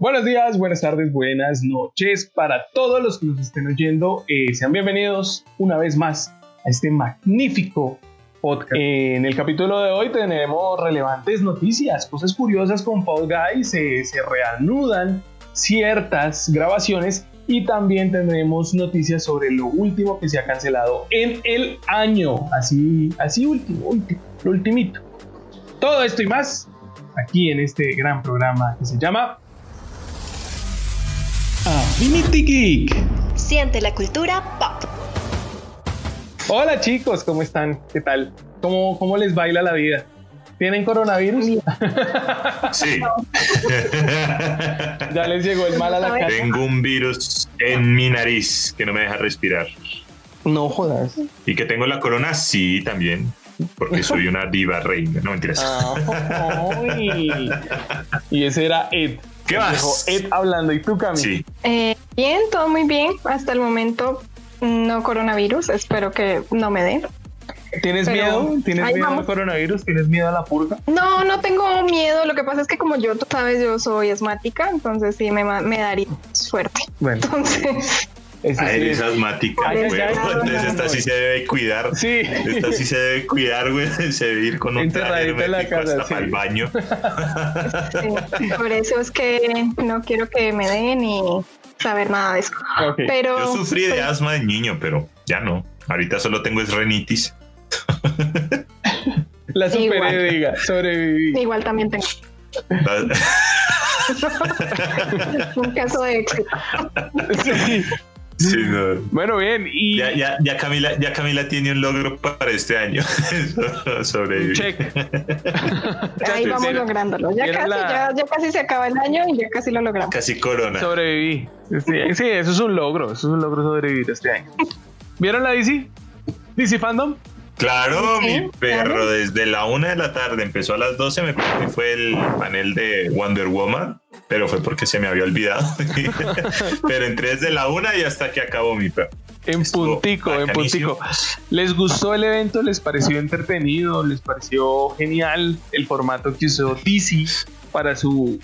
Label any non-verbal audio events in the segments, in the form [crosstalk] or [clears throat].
Buenos días, buenas tardes, buenas noches para todos los que nos estén oyendo. Eh, sean bienvenidos una vez más a este magnífico podcast. Eh, en el capítulo de hoy tenemos relevantes noticias, cosas curiosas con Fall Guys, se reanudan ciertas grabaciones y también tendremos noticias sobre lo último que se ha cancelado en el año. Así, así último, último, lo ultimito. Todo esto y más aquí en este gran programa que se llama Affinity Geek. Siente la cultura pop. Hola chicos, ¿cómo están? ¿Qué tal? ¿Cómo, cómo les baila la vida? ¿Tienen coronavirus? Sí. [laughs] [laughs] ya les llegó el mal a la cara. Tengo un virus en mi nariz que no me deja respirar. No jodas. Y que tengo la corona, sí, también. Porque soy una diva reina. No mentiras. [laughs] y ese era Ed. ¿Qué más? Ed hablando. ¿Y tú, Cami? Sí. Eh, bien, todo muy bien. Hasta el momento no coronavirus. Espero que no me dé. ¿Tienes miedo? ¿Tienes miedo al coronavirus? ¿Tienes miedo a la purga? No, no tengo miedo. Lo que pasa es que como yo, tú sabes, yo soy asmática, entonces sí me, me daría suerte. Bueno. Entonces... ah, eres asmática, güey. Entonces esta sí se debe cuidar. Sí. Esta sí se debe cuidar, güey. Se debe ir con un traje en la casa, hasta el baño. [laughs] Sí, por eso es que no quiero que me den ni saber nada de eso. Pero, Yo sufrí de asma de niño, pero ya no. Ahorita solo tengo es renitis. [laughs] La superé, diga, sobreviví. Igual también tengo. [laughs] Un caso de éxito. Sí. Sí, [laughs] no. Bueno, bien. Y Ya, ya, ya, Camila, ya Camila tiene un logro para este año. [laughs] Sobrevivir. check. [laughs] Ahí vamos Era- lográndolo. Ya casi, la- ya, ya casi se acaba el año y ya casi lo logramos. Casi corona. Sobreviví. Sí, sí, eso es un logro. Eso es un logro sobrevivir este año. ¿Vieron la DC? DC Fandom. Claro, Sí, mi perro, claro. desde la una de la tarde empezó a las 12, me parece que fue el panel de Wonder Woman, pero fue porque se me había olvidado. [laughs] pero entré desde la una y hasta que acabó mi perro. En Estuvo puntico, en puntico. ¿Les gustó el evento? ¿Les pareció entretenido? ¿Les pareció genial el formato que usó DC para su,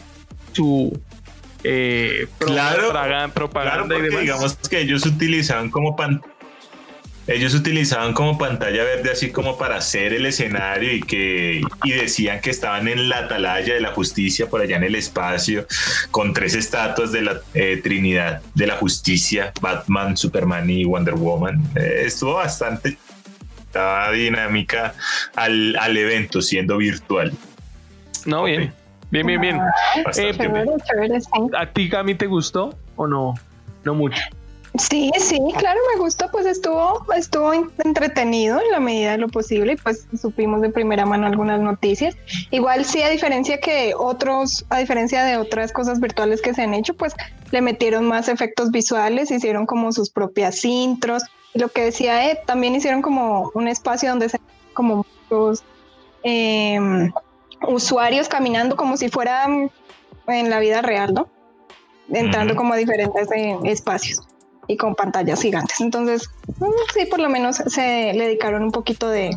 su eh, pro- Claro, propaganda y demás? digamos que ellos utilizaban como pan ellos utilizaban como pantalla verde así como para hacer el escenario y que y decían que estaban en la atalaya de la justicia por allá en el espacio con tres estatuas de la eh, Trinidad de la Justicia, Batman, Superman y Wonder Woman. Eh, estuvo bastante estaba dinámica al, al evento siendo virtual. no, bien. Bien, bien, bien. Eh, sí. ¿A ti, Cami, te gustó o no? No mucho. Sí, sí, claro, me gustó, pues estuvo, estuvo entretenido en la medida de lo posible y pues supimos de primera mano algunas noticias. Igual sí, a diferencia que otros, a diferencia de otras cosas virtuales que se han hecho, pues le metieron más efectos visuales, hicieron como sus propias intros. Y lo que decía Ed, también hicieron como un espacio donde se como muchos em, usuarios caminando como si fueran en la vida real, ¿no? Entrando como a diferentes eh, espacios y con pantallas gigantes. Entonces, mm, sí, por lo menos se le dedicaron un poquito de...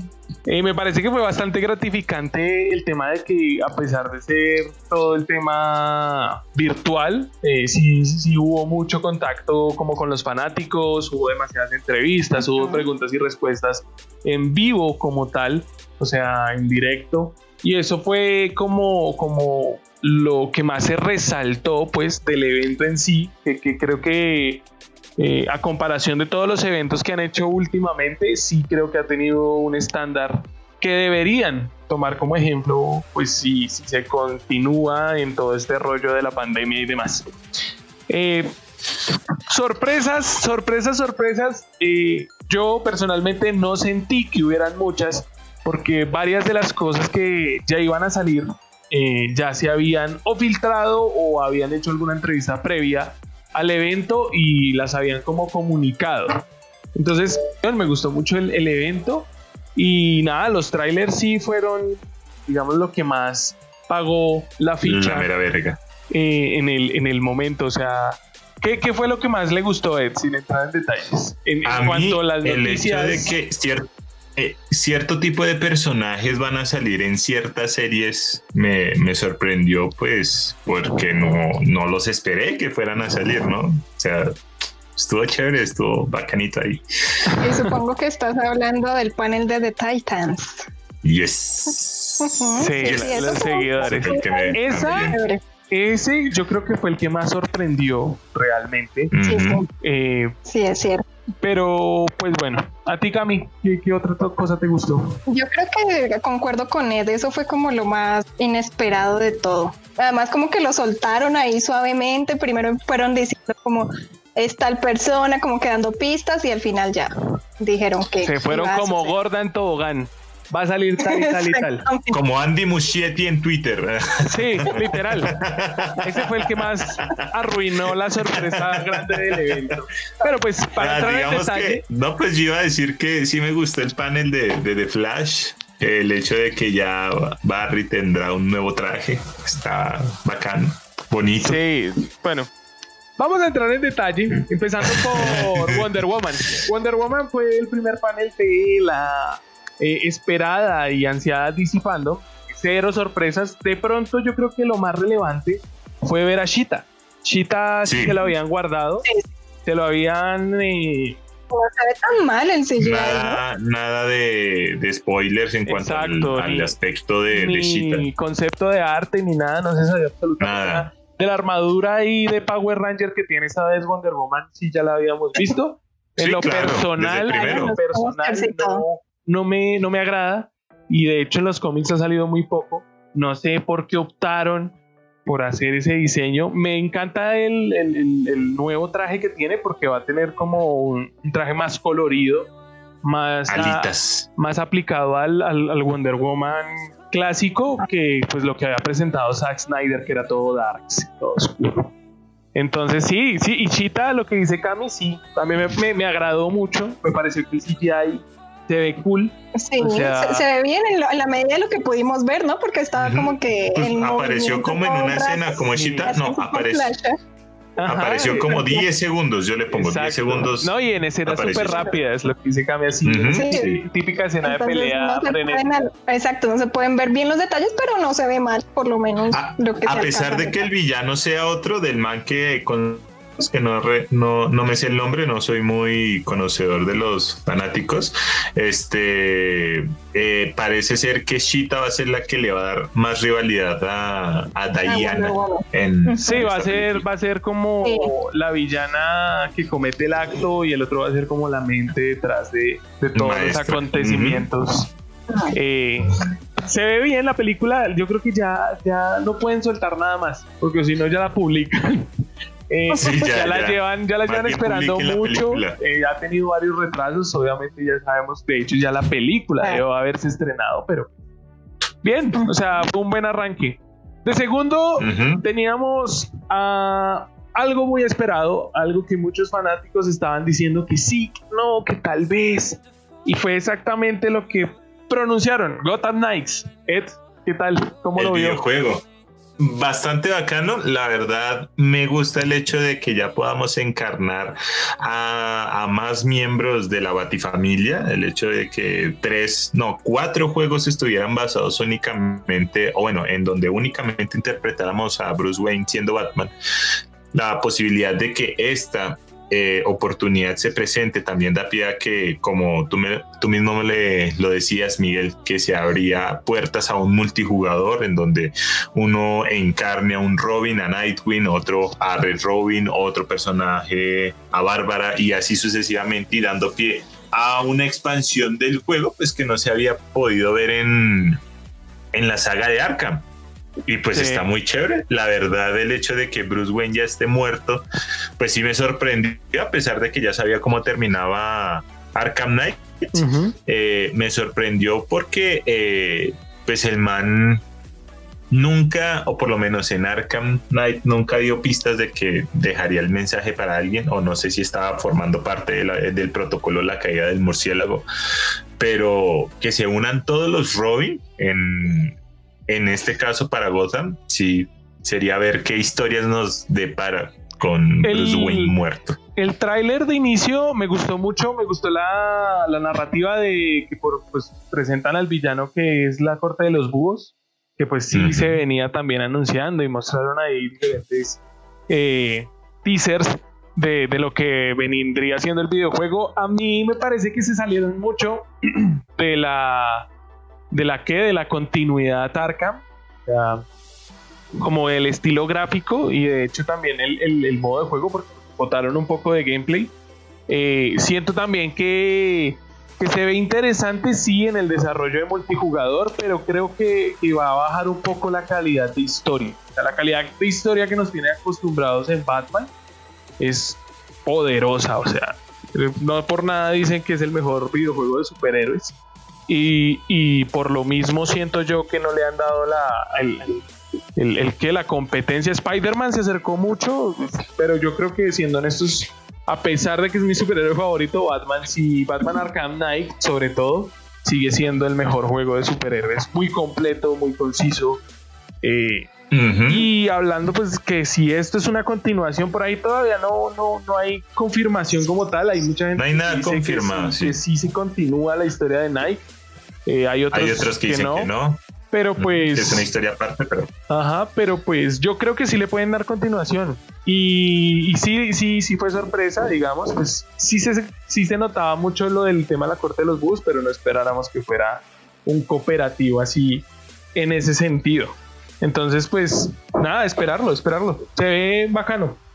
Eh, me parece que fue bastante gratificante el tema de que a pesar de ser todo el tema virtual, eh, sí, sí hubo mucho contacto como con los fanáticos, hubo demasiadas entrevistas, hubo preguntas y respuestas en vivo como tal, o sea, en directo. Y eso fue como, como lo que más se resaltó pues del evento en sí, que, que creo que eh, a comparación de todos los eventos que han hecho últimamente, sí creo que ha tenido un estándar que deberían tomar como ejemplo, pues si, si se continúa en todo este rollo de la pandemia y demás. Eh, sorpresas, sorpresas, sorpresas. eh, yo personalmente no sentí que hubieran muchas, porque varias de las cosas que ya iban a salir eh, ya se habían o filtrado o habían hecho alguna entrevista previa al evento y las habían como comunicado. Entonces, me gustó mucho el, el evento y nada, los trailers sí fueron, digamos, lo que más pagó la ficha La mera verga. eh, en, el, en el momento. O sea, ¿qué, qué fue lo que más le gustó a Ed, sin entrar en detalles? En, en A mí, cuanto a las el noticias. hecho de que eh, cierto tipo de personajes van a salir en ciertas series me, me sorprendió, pues, porque no, no los esperé que fueran a salir, ¿no? O sea, estuvo chévere, estuvo bacanito ahí. Y supongo que estás hablando del panel de The Titans. Yes. Sí, sí, la- los seguidores. Me- Esa-. Ese yo creo que fue el que más sorprendió realmente. Sí, Ujú. sí, Eh, sí, es cierto. Pero pues bueno, a ti Cami, ¿qué, qué otra cosa te gustó? Yo creo que concuerdo con Ed, eso fue como lo más inesperado de todo. Además, como que lo soltaron ahí suavemente, primero fueron diciendo como es tal persona, como que dando pistas y al final ya dijeron que... Se fueron como gorda en tobogán. Va a salir tal y tal y tal. Como Andy Muschietti en Twitter. Sí, literal. Ese fue el que más arruinó la sorpresa grande del evento. Pero pues para Ah, entrar en detalle, que, no, pues yo iba a decir que sí me gustó el panel de, de The Flash. El hecho de que ya Barry tendrá un nuevo traje está bacano, bonito. Sí, bueno. Vamos a entrar en detalle, empezando por [laughs] Wonder Woman. Wonder Woman fue el primer panel de la eh, esperada y ansiada Disipando. Cero sorpresas. De pronto yo creo que lo más relevante fue ver a Shita. Shita sí que lo habían guardado. Sí. Se lo habían... eh, No se ve tan mal el CGI, ¿no? Nada, nada de, de spoilers en cuanto al, Exacto, al ni- aspecto de, de ni concepto de arte ni nada, no se sabía absolutamente Nada. nada. De la armadura y de Power Ranger que tiene esa vez Wonder Woman, sí ya la habíamos visto. En Sí, lo claro, personal, en lo personal no, no me, no me agrada. Y de hecho en los cómics ha salido muy poco. No sé por qué optaron por hacer ese diseño. Me encanta el, el- el- el nuevo traje que tiene porque va a tener como un, un traje más colorido, más, Alitas. más aplicado al, al- al Wonder Woman clásico que pues lo que había presentado Zack Snyder que era todo darks, todo oscuro. Entonces sí, sí, y Chita, lo que dice Cami, sí, también me, me- me agradó mucho, me pareció que el CGI se ve cool. Sí, O sea- se, se ve bien en, lo- en la medida de lo que pudimos ver, ¿no? Porque estaba como que... Pues apareció como en una escena, como así no, apareció, apareció como exacto. 10 segundos, yo le pongo 10 Exacto. segundos. No, y en escenas apareció. súper rápidas, lo que dice Cami así. Sí, sí. Típica escena de pelea no exacto, no se pueden ver bien los detalles, pero no se ve mal, por lo menos A, lo que a pesar alcanza de que el villano sea otro del man que con que no, re- no, no me sé el nombre, no soy muy conocedor de los fanáticos. Este eh, parece ser que Shita va a ser la que le va a dar más rivalidad a, a Ah, Diana. bueno, bueno. en- Sí, en va a ser, película. va a ser como Sí. la villana que comete el acto y el otro va a ser como la mente detrás de, de todos Maestra. los acontecimientos. Eh, se ve bien la película, yo creo que ya, ya no pueden soltar nada más, porque si no ya la publican. Eh, [laughs] Sí, ya, ya, la ya. llevan, ya la llevan esperando mucho. eh, ha tenido varios retrasos, obviamente ya sabemos. De hecho, ya la película Ah. debe haberse estrenado, pero bien, o sea, fue un buen arranque. De segundo, Ujú. teníamos ah, algo muy esperado, algo que muchos fanáticos estaban diciendo que sí, que no, que tal vez. Y fue exactamente lo que pronunciaron, Gotham Knights. Ed, ¿qué tal? ¿Cómo el lo vio? videojuego. Bastante bacano, la verdad me gusta el hecho de que ya podamos encarnar a, más miembros de la Batifamilia, el hecho de que tres, no, cuatro juegos estuvieran basados únicamente, o bueno, en donde únicamente interpretáramos a Bruce Wayne siendo Batman, la posibilidad de que esta eh, oportunidad se presente también da pie a que, como tú, tú mismo le, lo decías, Miguel, que se abría puertas a un multijugador en donde uno encarne a un Robin, a Nightwing, otro a Red Robin, otro personaje a Bárbara y así sucesivamente y dando pie a una expansión del juego pues que no se había podido ver en, en la saga de Arkham. Y pues Sí. está muy chévere. La verdad, el hecho de que Bruce Wayne ya esté muerto, pues sí me sorprendió, a pesar de que ya sabía cómo terminaba Arkham Knight. Eh, me sorprendió porque eh, pues el man nunca, o por lo menos en Arkham Knight, nunca dio pistas de que dejaría el mensaje para alguien, o no sé si estaba formando parte de la- del protocolo la caída del murciélago, pero que se unan todos los Robin en, en este caso para Gotham, sí, sería ver qué historias nos depara con El- Bruce Wayne muerto. el tráiler de inicio me gustó mucho, me gustó la, narrativa de que por, pues, presentan al villano que es la corte de los búhos, que pues sí se venía también anunciando y mostraron ahí diferentes eh, teasers de, lo que vendría siendo el videojuego. A mí me parece que se salieron mucho [clears throat] de la de la que de la continuidad Arkham. como el estilo gráfico y de hecho también el, el modo de juego porque botaron un poco de gameplay. Eh, siento también que, que, se ve interesante, sí, en el desarrollo de multijugador, pero creo que, va a bajar un poco la calidad de historia. La calidad de historia que nos tiene acostumbrados en Batman es poderosa, o sea, no por nada dicen que es el mejor videojuego de superhéroes. Y, y por lo mismo siento yo que no le han dado la, el, que la competencia Spider-Man se acercó mucho, pero yo creo que siendo honestos, a pesar de que es mi superhéroe favorito, Batman, si Batman Arkham Knight, sobre todo, sigue siendo el mejor juego de superhéroes, muy completo, muy conciso. Eh, y hablando, pues que si esto es una continuación, por ahí todavía no, no, no hay confirmación como tal. Hay mucha gente no hay nada confirmado, que, sí, se continúa la historia de Nike. Eh, hay, otros que, dicen que no. Pero pues. Es una historia aparte, pero. Ajá, pero pues yo creo que sí le pueden dar continuación. Y, sí, sí, sí fue sorpresa, digamos. Pues sí se, sí se notaba mucho lo del tema de la corte de los bus, pero no esperáramos que fuera un cooperativo así en ese sentido. Entonces, pues nada, esperarlo, esperarlo. Se ve bacano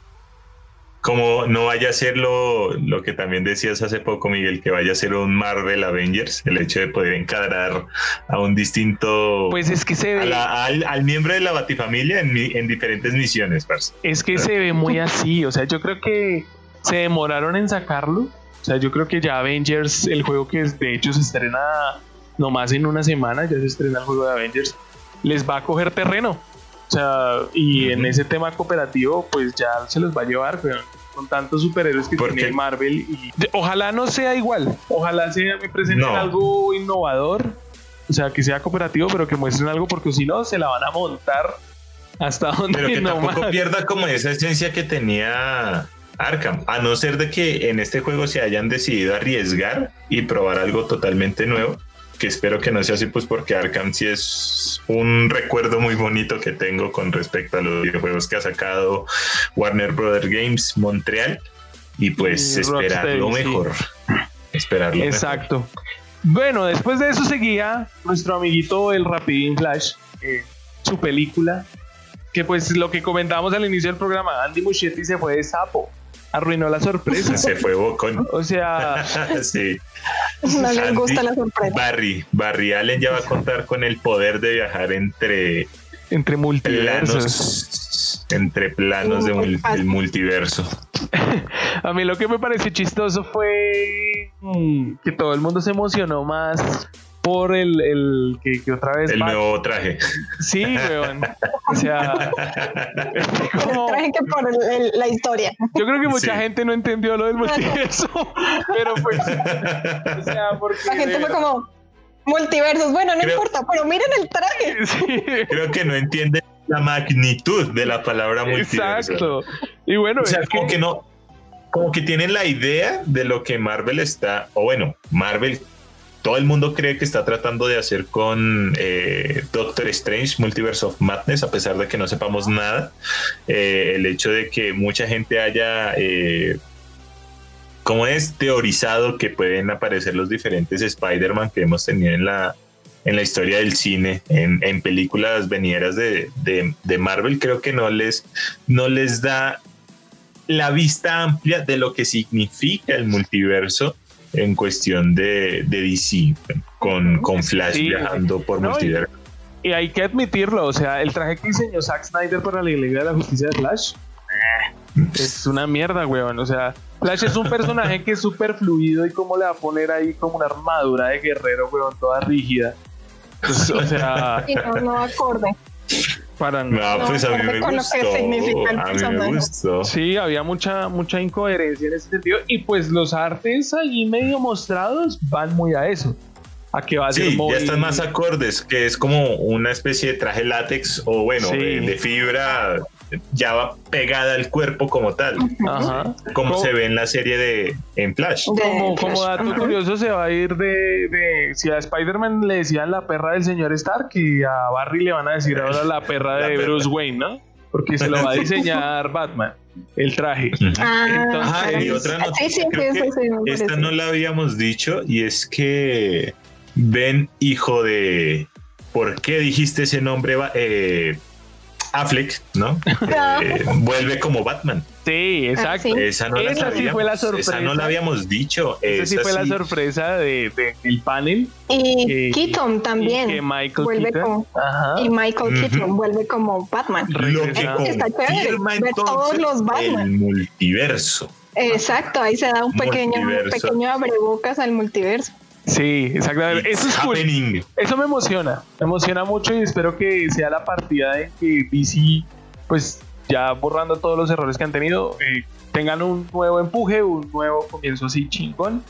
como no vaya a ser lo, que también decías hace poco, Miguel, que vaya a ser un Marvel Avengers, el hecho de poder encadrar a un distinto. Pues es que se ve. al, miembro de la Batifamilia en, en diferentes misiones, parce. Es que se ve muy así, o sea, yo creo que se demoraron en sacarlo. O sea, yo creo que ya Avengers, el juego que de hecho se estrena nomás en una semana, ya se estrena el juego de Avengers, les va a coger terreno. O sea, y en ese tema cooperativo, pues ya se los va a llevar, con tantos superhéroes que tiene Marvel. Y ojalá no sea igual, ojalá sea, me presenten algo innovador, o sea, que sea cooperativo, pero que muestren algo, porque si no, se la van a montar hasta donde Pero que tampoco pierda como esa esencia que tenía Arkham, a no ser de que en este juego se hayan decidido arriesgar y probar algo totalmente nuevo que espero que no sea así, pues porque Arkham sí es un recuerdo muy bonito que tengo con respecto a los videojuegos que ha sacado Warner Brothers Games Montreal y pues esperar lo mejor. Esperarlo. Exacto. Bueno, después de eso seguía nuestro amiguito el Rapidín Flash, eh, su película, que pues lo que comentábamos al inicio del programa, Andy Muschietti se fue de sapo arruinó la sorpresa. [laughs] Se fue bocón. O sea, [laughs] sí. [laughs] No le gusta la sorpresa. Barry, Barry Allen ya va a contar con el poder de viajar entre entre multiversos. Planos, entre planos del multiverso. a mí lo que me pareció chistoso fue mm, que todo el mundo se emocionó más por el, el que, otra vez. El nuevo traje. Sí, weón. O sea, [laughs] como... traje que por la historia. Yo creo que mucha gente no entendió lo del multiverso, pero pues. O sea, porque. La gente fue como. Multiversos, bueno, no importa, pero miren el traje. [laughs] Sí. Creo que no entiende la magnitud de la palabra multiverso. Exacto. Y bueno, o sea, como que no, como que tienen la idea de lo que Marvel está, o bueno, Marvel todo el mundo cree que está tratando de hacer con eh, Doctor Strange Multiverse of Madness, a pesar de que no sepamos nada. Eh, el hecho de que mucha gente haya, eh, como es, teorizado que pueden aparecer los diferentes Spider-Man que hemos tenido en la, en la historia del cine, en, películas venideras de, de, Marvel, creo que no les, no les da la vista amplia de lo que significa el multiverso en cuestión de, de DC, con, con Flash viajando por multiverso. Y, hay que admitirlo, o sea, el traje que diseñó Zack Snyder para la Liga de la Justicia de Flash eh, es una mierda, weón. O sea, Flash es un personaje que es súper fluido y cómo le va a poner ahí como una armadura de guerrero, weón, toda rígida. Pues, o sea... Y no, no acorde. Para no, pues a mí me gustó. A mí me gustó. Sí, había mucha, mucha incoherencia en ese sentido. Y pues los artes ahí medio mostrados van muy a eso. A que va a ser sí, ya están más acordes, que es como una especie de traje látex o bueno, de, fibra ya va pegada al cuerpo como tal, Ajá. como ¿Cómo- se ve en la serie de en Flash. Como, dato Ajá. curioso, se va a ir de, de- Si a Spider-Man le decían la perra del señor Stark, y a Barry le van a decir ahora la perra [laughs] La de perra. Bruce Wayne, ¿no? Porque se lo va a diseñar Batman, el traje. Ah, Entonces- y claro. otra Sí, noticia, sí, creo sí, que eso sí me esta no la habíamos dicho y es que Ben, hijo de ¿por qué dijiste ese nombre? Eh, Affleck, ¿no? Ah. [laughs] Eh, vuelve como Batman. Sí, exacto. sí. Esa no la sí fue la Esa no sorpresa. la habíamos dicho. Esa sí fue la sorpresa de, de- del panel. Y Eh, Keaton Y también. que Michael vuelve Keaton- como- Ajá. Y Michael vuelve como Batman. Lo que Regresa. Está confirma ver todos entonces los Batman. el multiverso. Exacto, ahí se da un pequeño, un pequeño abrebocas al multiverso. Sí, exactamente. It's Eso es cool. Eso me emociona, me emociona mucho y espero que sea la partida en que DC, pues ya borrando todos los errores que han tenido, eh, tengan un nuevo empuje, un nuevo comienzo así chingón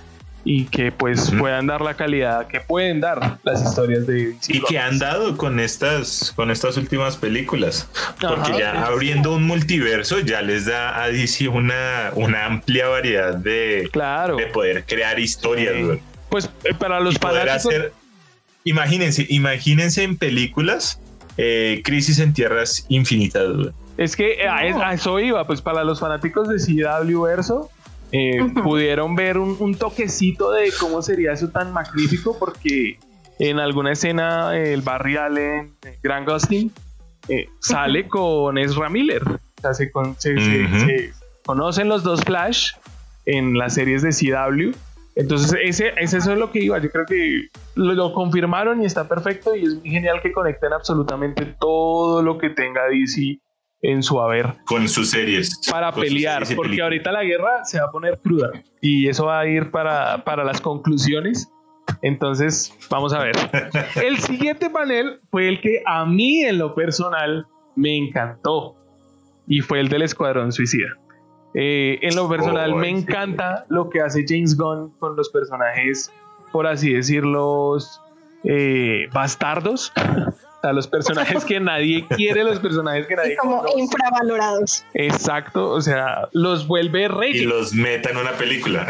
y que pues Ujú. puedan dar la calidad que pueden dar las historias de DC. Y que han dado con estas, con estas últimas películas. Porque Ajá, ya sí. abriendo un multiverso ya les da a DC una, una amplia variedad de, Claro, de poder crear historias. Sí. Pues eh, para los fanáticos, hacer. Imagínense, imagínense en películas eh, Crisis en Tierras Infinitas. es que eh, a, es- a eso iba, pues para los fanáticos de CW Verso. eh, pudieron ver un, un toquecito de cómo sería eso tan magnífico porque en alguna escena el Barry Allen, Grant Gustin, eh, sale con Ezra Miller. O sea, se, con- se- se- Ujú. se conocen los dos Flash en las series de CW. Entonces, ese, ese eso es lo que iba. Yo creo que lo, lo confirmaron y está perfecto. Y es muy genial que conecten absolutamente todo lo que tenga DC en su haber Con sus series. para pelear, series porque películas. ahorita la guerra se va a poner cruda y eso va a ir para, para las conclusiones. Entonces, vamos a ver. [laughs] El siguiente panel fue el que a mí en lo personal me encantó y fue el del Escuadrón Suicida. Eh, en lo personal Oh, me sí. encanta lo que hace James Gunn con los personajes, por así decirlos, eh, bastardos. O sea, los personajes que nadie [laughs] quiere, los personajes que nadie Y como conoce. infravalorados. Exacto, o sea, los vuelve Y reyes, los meta en una película.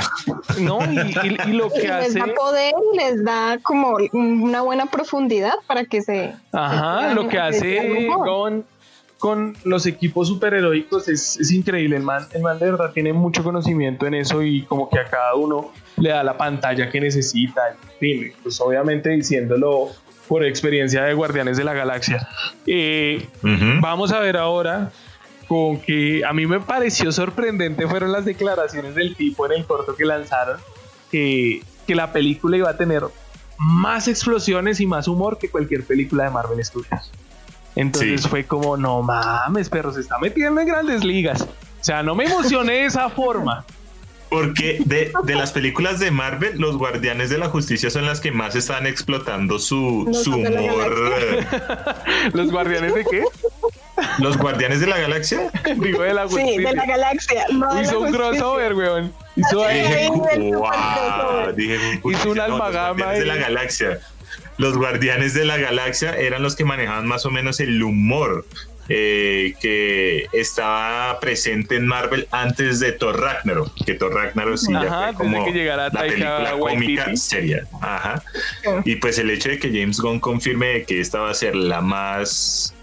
¿no? Y, y- y lo [laughs] Y que les hace, da poder y les da como una buena profundidad para que se. ajá, se lo que hace. Gon con los equipos superheroicos es, es increíble. El man, el man de verdad tiene mucho conocimiento en eso y como que a cada uno le da la pantalla que necesita. En pues obviamente diciéndolo por experiencia de Guardianes de la Galaxia. Eh, Ujú. Vamos a ver ahora con que a mí me pareció sorprendente fueron las declaraciones del tipo en el corto que lanzaron que, que la película iba a tener más explosiones y más humor que cualquier película de Marvel Studios. Entonces Sí. fue como, no mames, pero se está metiendo en grandes ligas. O sea, no me emocioné de esa forma. Porque de, de las películas de Marvel, los Guardianes de la Justicia son las que más están explotando su, su humor. [laughs] ¿Los guardianes de qué? ¿Los Guardianes de la Galaxia? Digo, de la Sí, de la galaxia. No de la Hizo un crossover, weón. Hizo ahí- es. Dije, Hizo una "No, los almagama Guardianes de la. Galaxia. Los Guardianes de la Galaxia eran los que manejaban más o menos el humor eh, que estaba presente en Marvel antes de Thor Ragnarok. Que Thor Ragnarok sí Ajá, ya fue como que la película cómica seria. Ajá. Y pues el hecho de que James Gunn confirme que esta va a ser la más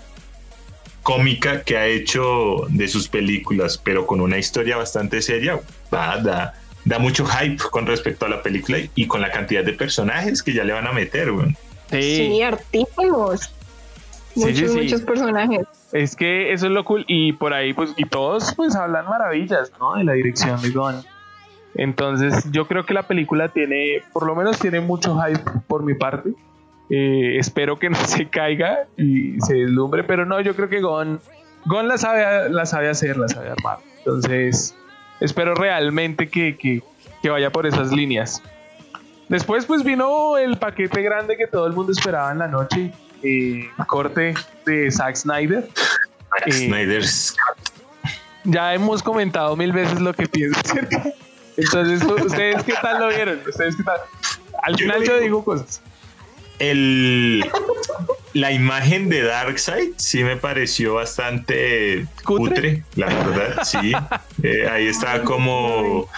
cómica que ha hecho de sus películas, pero con una historia bastante seria, va, da, da mucho hype con respecto a la película y con la cantidad de personajes que ya le van a meter, güey. Sí, artículos. Sí, Muchos, sí, sí. muchos personajes. Es que eso es lo cool. Y por ahí, pues, y todos pues hablan maravillas, ¿no? De la dirección de Gon. Entonces, yo creo que la película tiene, por lo menos tiene mucho hype por mi parte. Eh, espero que [laughs] no se caiga y se deslumbre, pero no, yo creo que Gon, Gon la sabe, la sabe hacer, la sabe armar. Entonces, espero realmente que, que, que vaya por esas líneas. Después, pues vino el paquete grande que todo el mundo esperaba en la noche. eh, corte de Zack Snyder. Eh, Snyder's Ya hemos comentado mil veces lo que pienso. Entonces, ¿ustedes qué tal lo vieron? ¿Ustedes qué tal? Al final yo digo cosas. El la imagen de Darkseid sí me pareció bastante cutre, la verdad, sí. [laughs] Eh, ahí está como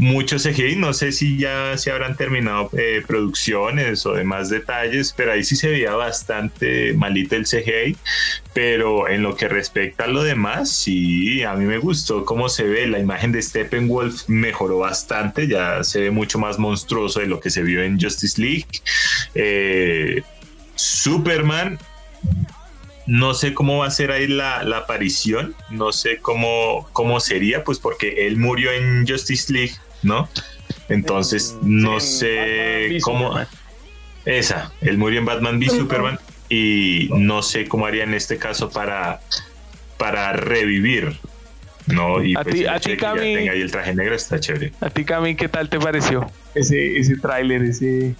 mucho CGI, no sé si ya se habrán terminado eh, producciones o demás detalles, pero ahí sí se veía bastante malito el CGI, pero en lo que respecta a lo demás, sí, a mí me gustó cómo se ve, la imagen de Steppenwolf mejoró bastante, ya se ve mucho más monstruoso de lo que se vio en Justice League. Eh, Superman, no sé cómo va a ser ahí la, aparición, no sé cómo, cómo sería, pues porque él murió en Justice League, ¿no? Entonces, no sé cómo... Esa, él murió en Batman v Superman y no sé cómo haría en este caso para, para revivir. No, y a pues, ti, a ti Cami, ahí el traje negro está chévere. A ti, Cami, ¿qué tal te pareció ese, ese tráiler, ese,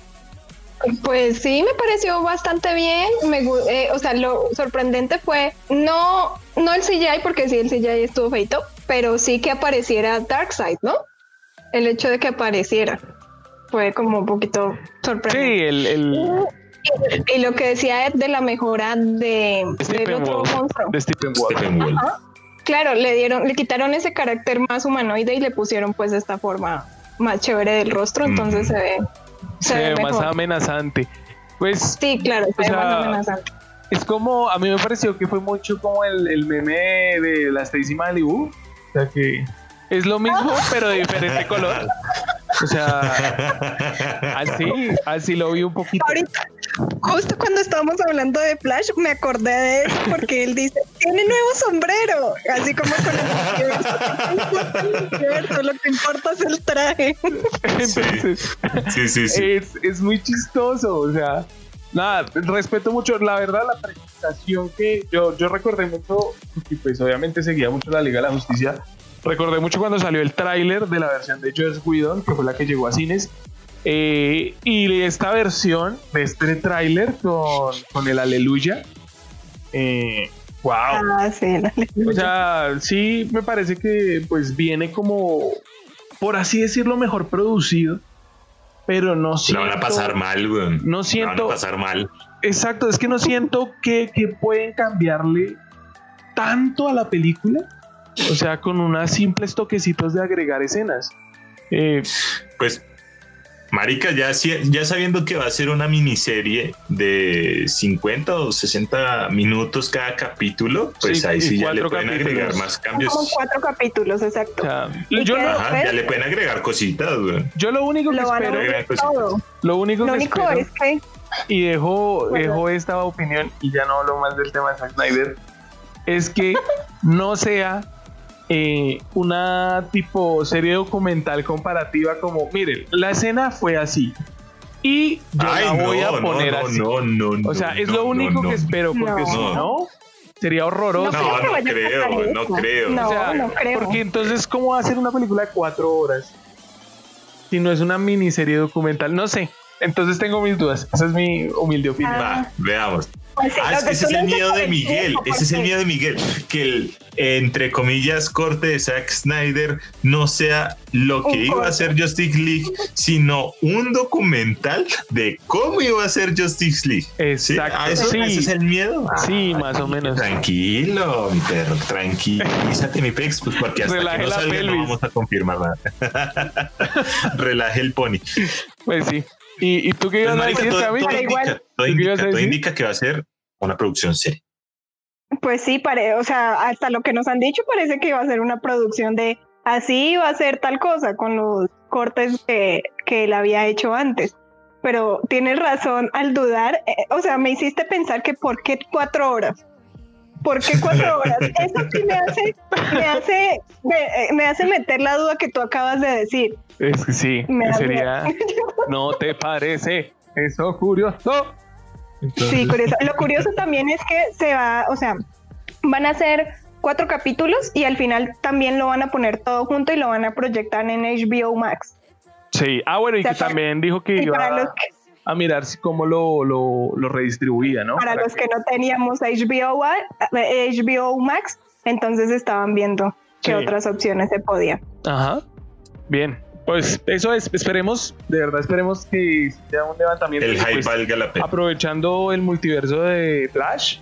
pues sí, me pareció bastante bien. Me, eh, o sea, lo sorprendente fue no, no el CGI, porque sí, el CGI estuvo feito, pero sí que apareciera Darkseid, ¿no? El hecho de que apareciera fue como un poquito sorprendente. Sí, el, el... Y, lo que decía Ed de la mejora de, del otro monstruo. De Stephen Wall. Claro, le dieron, le quitaron ese carácter más humanoide y le pusieron pues esta forma más chévere del rostro, entonces se ve se, ve más amenazante. Pues, sí, claro, se ve más amenazante. Es como, a mí me pareció que fue mucho como el, el meme de la Stacy Malibu. O sea que es lo mismo, pero de diferente [laughs] color. O sea, [laughs] así, así lo vi un poquito. Ahorita, justo cuando estábamos hablando de Flash, me acordé de eso porque él dice, tiene nuevo sombrero, así como con el lo que importa es el traje. Entonces, sí, sí, sí. Es, es muy chistoso, o sea, nada, respeto mucho, la verdad, la presentación que yo, yo recordé mucho, porque pues obviamente seguía mucho la Liga de la Justicia, Recordé mucho cuando salió el tráiler de la versión de Joss Whedon, que fue la que llegó a cines. Eh, y esta versión de este tráiler con, con, el Aleluya. Eh, wow. Ah, sí, o sea, sí me parece que pues viene como, por así decirlo, mejor producido. Pero no siento. No van a pasar mal, güey. No siento. van a pasar mal. Exacto, es que no siento que, que pueden cambiarle tanto a la película o sea, con unas simples toquecitos de agregar escenas. Eh, pues, Marica, ya, ya sabiendo que va a ser una miniserie de 50 o 60 minutos cada capítulo, pues ahí sí ya le pueden agregar más cambios. Como cuatro capítulos, exacto. yo ya le pueden agregar cositas, güey. Yo lo único que espero. Lo único que espero, es que. Y dejo, dejo esta opinión y ya no hablo más del tema de Zack Snyder. Es que no sea eh, una tipo serie documental comparativa como, miren, la escena fue así. Y yo la voy a poner así. o sea, es lo único que espero, porque si no, sería horroroso. No, no, creo, no creo. No, no creo. Porque entonces, ¿cómo va a ser una película de cuatro horas? Si no es una miniserie documental, no sé. Entonces tengo mis dudas. Esa es mi humilde opinión. Va, veamos. Pues ah, es que ese es el miedo de Miguel. Ese es el miedo de Miguel. Que el, entre comillas, corte de Zack Snyder no sea lo que iba a ser Justice League, sino un documental de cómo iba a ser Justice League. Exacto. ¿Ah, eso, ¿Ese es el miedo? Sí, más o menos. Tranquilo, mi perro. Tranquilízate, mi pex, pues porque hasta que no salga no vamos a confirmar nada. [laughs] Relaje el pony. Pues sí. ¿Y, tú qué ibas a decir, todo, indica, que va a ser una producción seria. Pues sí, pare, o sea, hasta lo que nos han dicho parece que va a ser una producción de así va a ser tal cosa con los cortes que, que él había hecho antes. Pero tienes razón al dudar, eh, o sea, me hiciste pensar que por qué cuatro horas. ¿Por qué cuatro horas? [laughs] Eso sí me hace, me hace, me hace meter la duda que tú acabas de decir. Es que sí, sería. [laughs] ¿No te parece eso curioso? Sí, curioso. Lo curioso también es que se va, o sea, van a ser cuatro capítulos y al final también lo van a poner todo junto y lo van a proyectar en HBO Max. Sí, ah, bueno, y que también dijo que iba a mirar cómo lo, lo, lo, redistribuía, ¿no? Para, los que... no teníamos HBO, HBO Max, entonces estaban viendo qué otras opciones se podían. Ajá, bien. Pues eso es, esperemos, de verdad esperemos que sea un levantamiento. El hype pues, valga la pena. aprovechando el multiverso de Flash,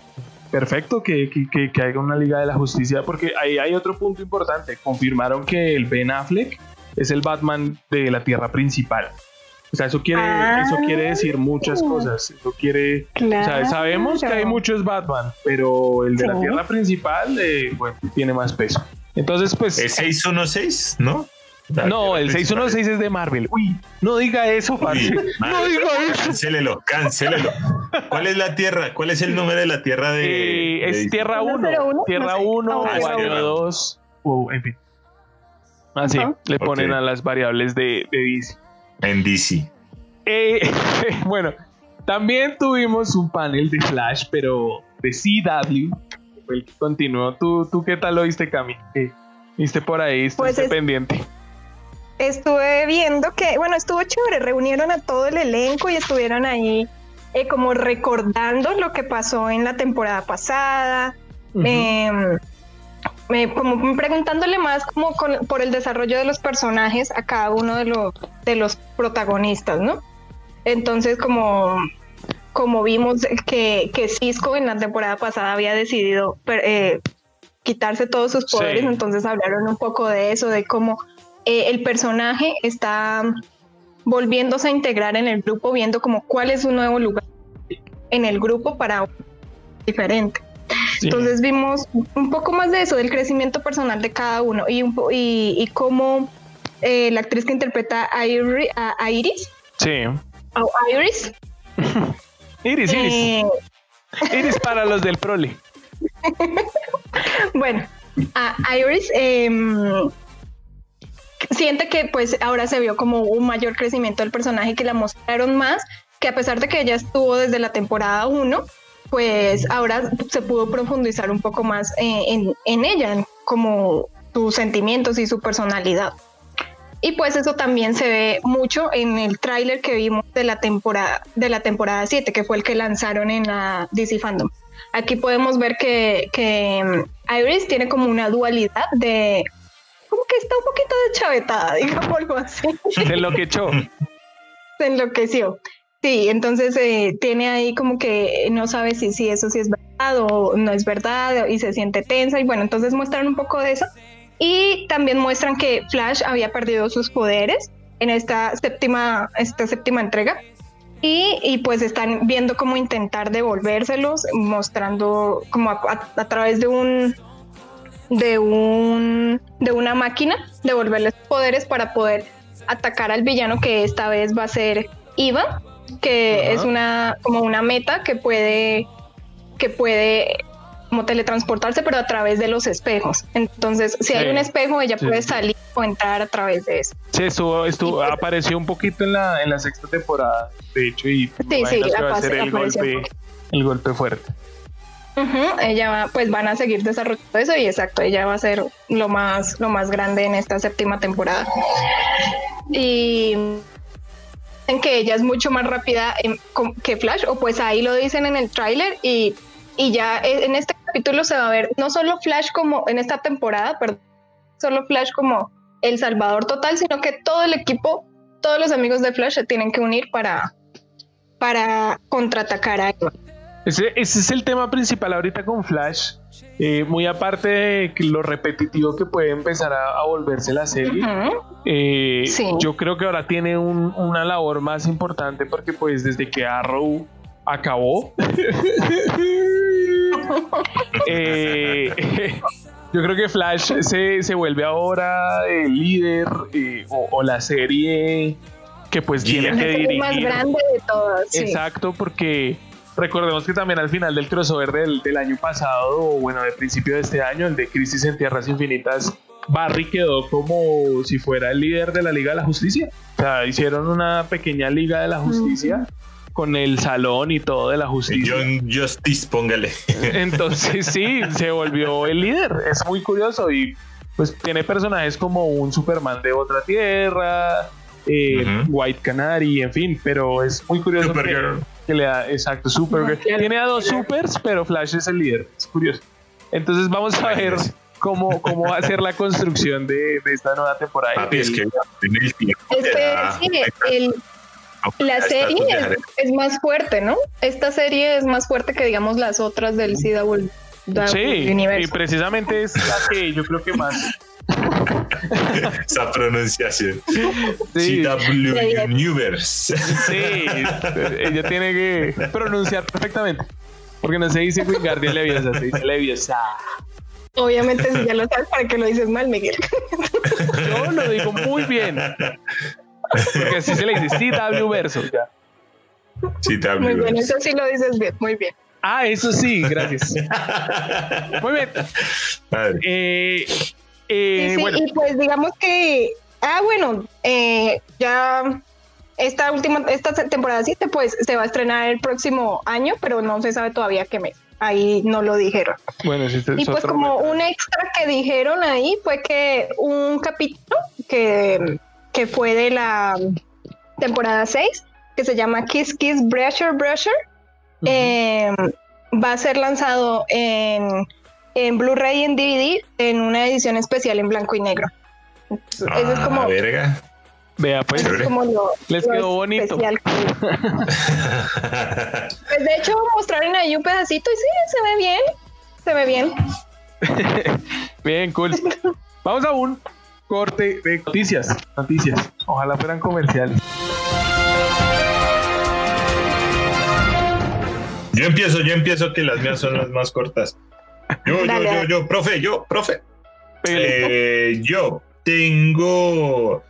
perfecto que, que, que- que haya una Liga de la Justicia, porque ahí hay otro punto importante. Confirmaron que el Ben Affleck es el Batman de la Tierra principal. O sea, eso quiere, Ah. eso quiere decir muchas cosas. Eso quiere. O sea, Claro. sabemos que hay muchos Batman, pero el de la. Tierra principal, eh, bueno, tiene más peso. Entonces, pues. Es 616, ¿no? No, el principal 616 es de Marvel. Uy, no diga eso, parce. Uy, [laughs] No diga eso. Cancélelo, cancélelo. ¿Cuál es la tierra? ¿Cuál es el número de la tierra de.? Eh, de- es Tierra 1, 101, Tierra no sé. 1, Ah, Tierra Año uno. 2, o en fin. Así, Ajá. le ponen Ok. a las variables de, de DC. En DC. Eh, [laughs] bueno, también tuvimos un panel de Flash, pero de CW. el que continuó. ¿Tú, ¿Tú qué tal lo viste, Cami? ¿Qué ¿Viste por ahí? Pues ¿Estuviste es- pendiente? Estuve viendo que, bueno, estuvo chévere, reunieron a todo el elenco y estuvieron ahí eh, como recordando lo que pasó en la temporada pasada, me- como preguntándole más como con- por el desarrollo de los personajes a cada uno de los, de los protagonistas, ¿no? Entonces, como, como vimos que, que Cisco en la temporada pasada había decidido eh, quitarse todos sus poderes, Sí. entonces hablaron un poco de eso, de cómo eh, el personaje está volviéndose a integrar en el grupo, viendo como cuál es su nuevo lugar en el grupo para un diferente. Sí. Entonces vimos un poco más de eso, del crecimiento personal de cada uno y, un po- y, y cómo eh, la actriz que interpreta a, Iri- a- a Iris, Sí. Iris, [laughs] Iris, Iris. eh, Iris para los del prole. [laughs] bueno, a Iris em, siente que pues ahora se vio como un mayor crecimiento del personaje que la mostraron más, que a pesar de que ella estuvo desde la temporada 1, pues ahora se pudo profundizar un poco más eh, en, en ella, en como sus sentimientos y su personalidad. Y pues eso también se ve mucho en el tráiler que vimos de la temporada de la temporada 7, que fue el que lanzaron en la DC Fandom. Aquí podemos ver que, que mm, Iris tiene como una dualidad de como que está un poquito de chavetada, [laughs] digamos algo así. Que echó. Se enloqueció. Sí, entonces eh, tiene ahí como que no sabe si, si eso sí es verdad o no es verdad y se siente tensa y bueno, entonces muestran un poco de eso y también muestran que Flash había perdido sus poderes en esta séptima, esta séptima entrega y, y pues están viendo cómo intentar devolvérselos, mostrando como a, a- a través de un de un de una máquina devolverles poderes para poder atacar al villano que esta vez va a ser Iva, que Ajá. es una como una meta que puede que puede como teletransportarse pero a través de los espejos. Entonces, si hay un espejo, ella Sí, puede salir o entrar a través de eso. Sí, estuvo, estuvo, apareció un poquito en la, en la sexta temporada, de hecho, y me Sí, sí, imagino que va a ser el golpe, el golpe fuerte. Ella va, pues van a seguir desarrollando eso y exacto, ella va a ser lo más, lo más grande en esta séptima temporada. Y en que ella es mucho más rápida que Flash, o pues ahí lo dicen en el tráiler y, y ya e- en este capítulo se va a ver no solo Flash como en esta temporada, perdón, solo Flash como el salvador total, sino que todo el equipo, todos los amigos de Flash se tienen que unir para, para contraatacar a Eva. Ese, ese es el tema principal ahorita con Flash. eh, muy aparte de lo repetitivo que puede empezar a, a volverse la serie. Eh, Sí. Yo creo que ahora tiene un- una labor más importante porque pues desde que Arrow acabó, [laughs] eh, [laughs] yo creo que Flash se, se vuelve ahora el líder eh, o, o la serie que pues tiene que el dirigir. más grande de todas. sí. Exacto, porque recordemos que también al final del crossover del, del año pasado, o bueno, de principio de este año, el de Crisis en Tierras Infinitas, Barry quedó como si fuera el líder de la Liga de la Justicia. O sea, hicieron una pequeña Liga de la Justicia con el salón y todo de la justicia. John Justice, póngale. [laughs] Entonces sí, se volvió el líder. Es muy curioso y pues tiene personajes como un Superman de otra tierra, eh. White Canary, en fin, pero es muy curioso Supergirl. que le da, exacto, Supergirl. Tiene a dos supers, pero Flash es el líder. Es curioso. Entonces vamos a ver, cómo, cómo va a ser la construcción de, de esta nueva temporada. Papi, es que en el tiempo te da- sí, el- la serie es, es más fuerte, ¿no? Esta serie es más fuerte que, digamos, las otras del CW Sí, y precisamente es la que yo creo que más. [laughs] Esa pronunciación. Sí, CW Universe. sí, ella tiene que pronunciar perfectamente. Porque no se dice Wingardium Leviosa, se dice Leviosa. Obviamente, si ya lo sabes, ¿para qué lo dices mal, Miguel? Yo lo digo muy bien. Porque así se le dice CW verso. ya. CW Muy bien, eso sí lo dices bien, muy bien. Ah, eso sí, gracias. Muy bien. Eh, eh, Sí, sí, bueno, y pues digamos que, ah, bueno, eh, ya esta última, esta temporada 7, pues se va a estrenar el próximo año, pero no se sabe todavía qué mes. Ahí no lo dijeron. bueno, es Y pues como un extra que dijeron ahí fue que un capítulo que, que fue de la temporada 6, que se llama Kiss Kiss Brusher Brusher, eh, va a ser lanzado en, en Blu-ray y en DVD en una edición especial en blanco y negro. Eso es Ah, como, verga. Vea, pues. eso es como lo, Les lo quedó bonito. [laughs] Pues de hecho mostraron ahí un pedacito y sí, se ve bien, se ve bien. [laughs] Bien, cool. Vamos a un corte de noticias. Noticias. Ojalá fueran comerciales. Yo empiezo, yo empiezo que las mías son las más cortas. Yo, yo, Dale, yo, yo, profe, yo, profe. Eh, yo tengo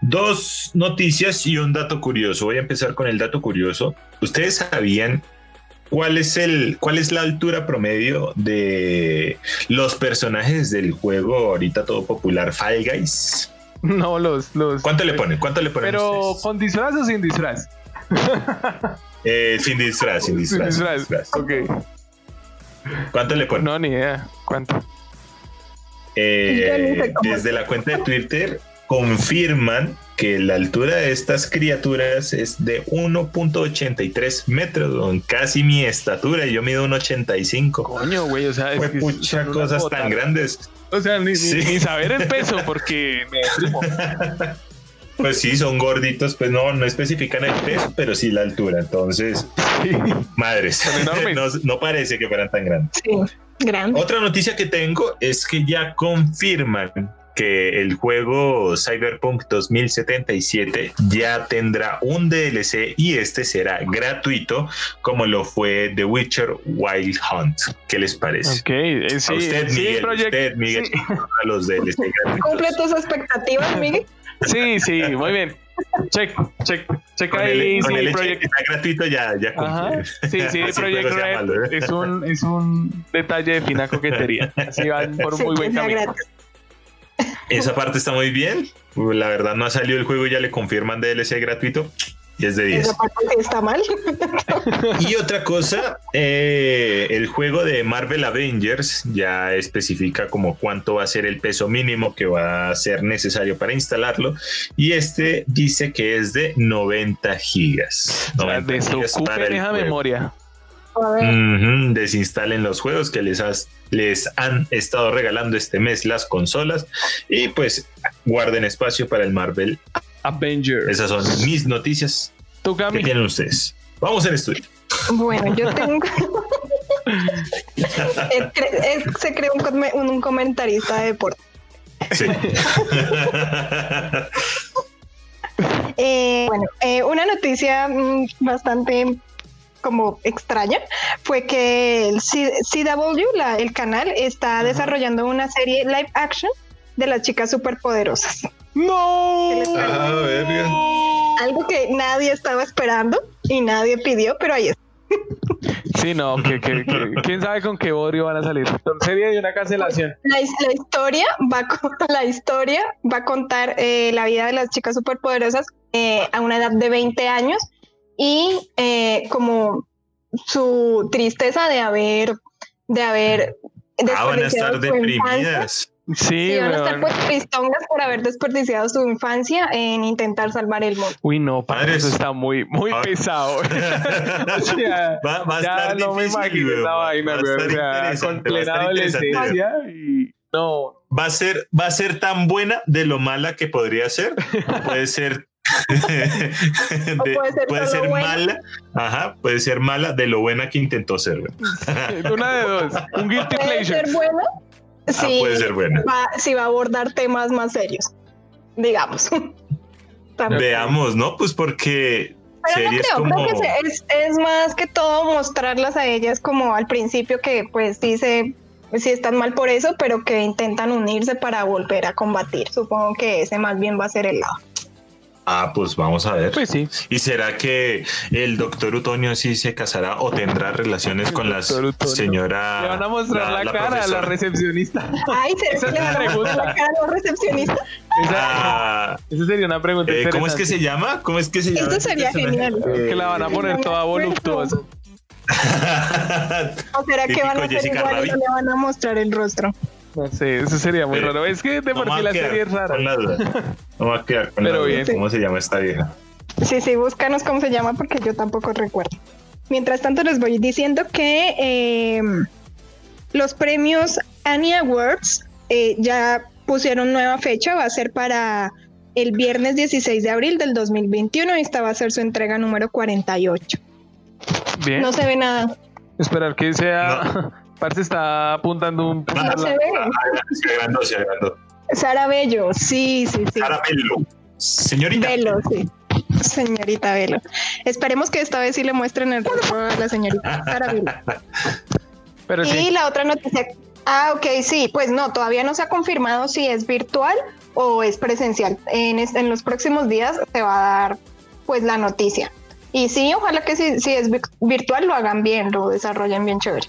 dos noticias y un dato curioso. Voy a empezar con el dato curioso. ¿Ustedes sabían cuál es el cuál es la altura promedio de los personajes del juego ahorita todo popular Fall Guys? No, los. los ¿Cuánto le ponen? ¿Cuánto le ponen Pero ustedes? con disfraz o sin disfraz? Eh, sin disfraz, sin [laughs] disfraz. Sin sin disfraz. disfraz. ¿Cuánto le ponen? No, ni idea. ¿Cuánto? Eh, desde la cuenta de Twitter confirman que la altura de estas criaturas es de 1.83 metros, don, casi mi estatura, y yo mido 1.85. Coño, güey. O sea, es Fue que pucha cosas botas. tan grandes. O sea, ni, ni- Sí. ni saber el [laughs] peso porque me deprimo. [laughs] Pues sí, son gorditos, pues no, no especifican el peso, pero sí la altura. Entonces, Sí. madres, no, no parece que fueran tan grandes. Sí, grande. Otra noticia que tengo es que ya confirman que el juego Cyberpunk 2077 ya tendrá un DLC y este será gratuito como lo fue The Witcher Wild Hunt. ¿Qué les parece? Ok. eh, sí, A usted, sí, Miguel, Project- usted, Miguel, sí. [laughs] a los DLC [laughs] gratuitos. Cumple tus expectativas, Miguel. Sí, sí, muy bien. Check, check, check Con ahí. el, con sí, el Project. está gratuito ya, ya Ajá. Sí, sí, [laughs] Project Red malo, ¿eh? es un, es un detalle de fina coquetería. Así van [laughs] por un muy buen camino. gratis. Esa parte está muy bien. La verdad no ha salido el juego y ya le confirman DLC gratuito. Y es de 10. Esa parte sí está mal. [laughs] Y otra cosa, eh, el juego de Marvel Avengers ya especifica como cuánto va a ser el peso mínimo que va a ser necesario para instalarlo. Y este dice que es de 90 gigas. O sea, 90 gigas para desocupen el esa juego. memoria. A ver, Ujú, desinstalen los juegos que les, has- les han estado regalando este mes las consolas y pues guarden espacio para el Marvel. Avengers. Esas son mis noticias ¿Tú, que Cami? tienen ustedes. Vamos en estudio. Bueno, yo tengo. [laughs] [laughs] Se creó un, un- un comentarista de deporte. Sí. [laughs] Eh, bueno, eh, una noticia mm, bastante como extraña fue que el C- CW, la- el canal, está desarrollando una serie live action de las chicas superpoderosas. ¡No! Ah, verga. Algo que nadie estaba esperando y nadie pidió, pero ahí está. Sí, no, que, que- que- quién sabe con qué bodrio van a salir. Serie de una cancelación. La, his- la historia va a, [laughs] la historia va a contar eh, la vida de las chicas superpoderosas eh, a una edad de 20 años y eh, como su tristeza de haber de haber Ah, van a estar deprimidas. Sí, Sí, van a estar pues tristongas por haber desperdiciado su infancia en intentar salvar el mundo. Uy, no, para Padres. eso está muy, muy Ah. pesado. [laughs] o sea, Va, va a ya estar no me difícil, imagino weón. esa Va a vaina. O sea, interesante, con plena adolescencia y No. Va a ser, va a ser tan buena de lo mala que podría ser. Puede ser. [laughs] de- puede ser puede ser mala, ajá, puede ser mala de lo buena que intentó ser. güey. [laughs] Una de dos. Un guilty Puede pleasure. ser buena. Ah, Sí, puede ser buena. va, sí va a abordar temas más serios, digamos. [laughs] Veamos, ¿no? Pues porque Pero no series creo, como creo que se- es, es más que todo mostrarlas a ellas como al principio que pues se sí están mal por eso, pero que intentan unirse para volver a combatir. Supongo que ese más bien va a ser el lado. Ah, pues vamos a ver. Pues sí. ¿Y será que el doctor Utonio sí se casará o tendrá relaciones con la señora? Le van a mostrar la, cara a la recepcionista. Ay, ¿será [laughs] Esa que es le la van a mostrar la cara a los recepcionistas? Esa, Ah, esa sería una pregunta eh, ¿Cómo es que se llama? ¿Cómo es que se llama? Esto sería genial. Eh, Que la van a poner toda voluptuosa. [laughs] ¿O será que van a ser igual y no le van a mostrar el rostro? No sé, eso sería muy Eh, raro. Es que de no por sí la quedar serie es rara. Con la duda. No va a quedar con Pero la duda. bien. ¿Cómo se llama esta vieja? Sí, sí, búscanos cómo se llama porque yo tampoco recuerdo. Mientras tanto, les voy diciendo que eh, los premios Annie Awards eh, ya pusieron nueva fecha, va a ser para el viernes 16 de abril del 2021 y esta va a ser su entrega número 48. Bien. No se ve nada. Esperar que sea. Parce está apuntando un. No, No se ve. Se agrandó, se agrandó. Sara Bello, sí, sí, sí. Sara Bello. Señorita. Velo, sí. Señorita Velo. Esperemos que esta vez sí le muestren el rostro a la señorita Sara Velo. [laughs] Pero Y sí. la otra noticia. Ah, ok, sí, pues no, todavía no se ha confirmado si es virtual o es presencial. En, es- en los próximos días se va a dar pues la noticia. Y sí, ojalá que si, si es vi- virtual lo hagan bien, lo desarrollen bien chévere.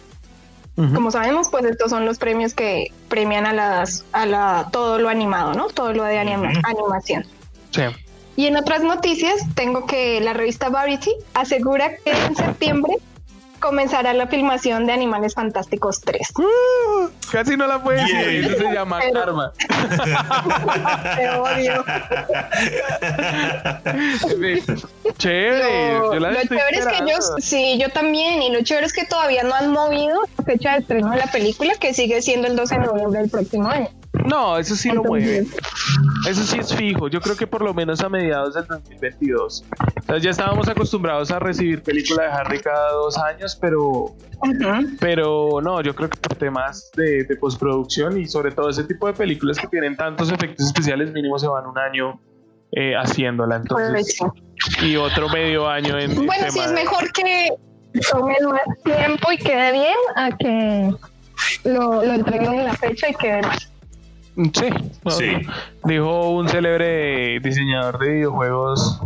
Como sabemos, pues estos son los premios que premian a las a la todo lo animado, ¿no? Todo lo de anima- animación. Sí. Y en otras noticias, tengo que la revista Variety asegura que en septiembre comenzará la filmación de Animales Fantásticos 3. Casi no la puedes Bien. decir. Eso se llama Pero- karma. [laughs] Te odio. Chévere. Lo, yo lo chévere es que ellos, sí, yo también, y lo chévere es que todavía no han movido la fecha de estreno de la película, que sigue siendo el 12 de noviembre del próximo año. No, eso sí lo mueve. Eso sí es fijo. Yo creo que por lo menos a mediados del 2022. O sea, ya estábamos acostumbrados a recibir película de Harry cada dos años, pero, pero no, yo creo que por temas de, de postproducción y sobre todo ese tipo de películas que tienen tantos efectos especiales, mínimo se van un año eh, haciéndola. Entonces, y otro medio año en. en Bueno, sí es mejor que tomen más tiempo y quede bien a que lo, lo entreguen en la fecha y quede. Sí, no, Sí. dijo un célebre diseñador de videojuegos.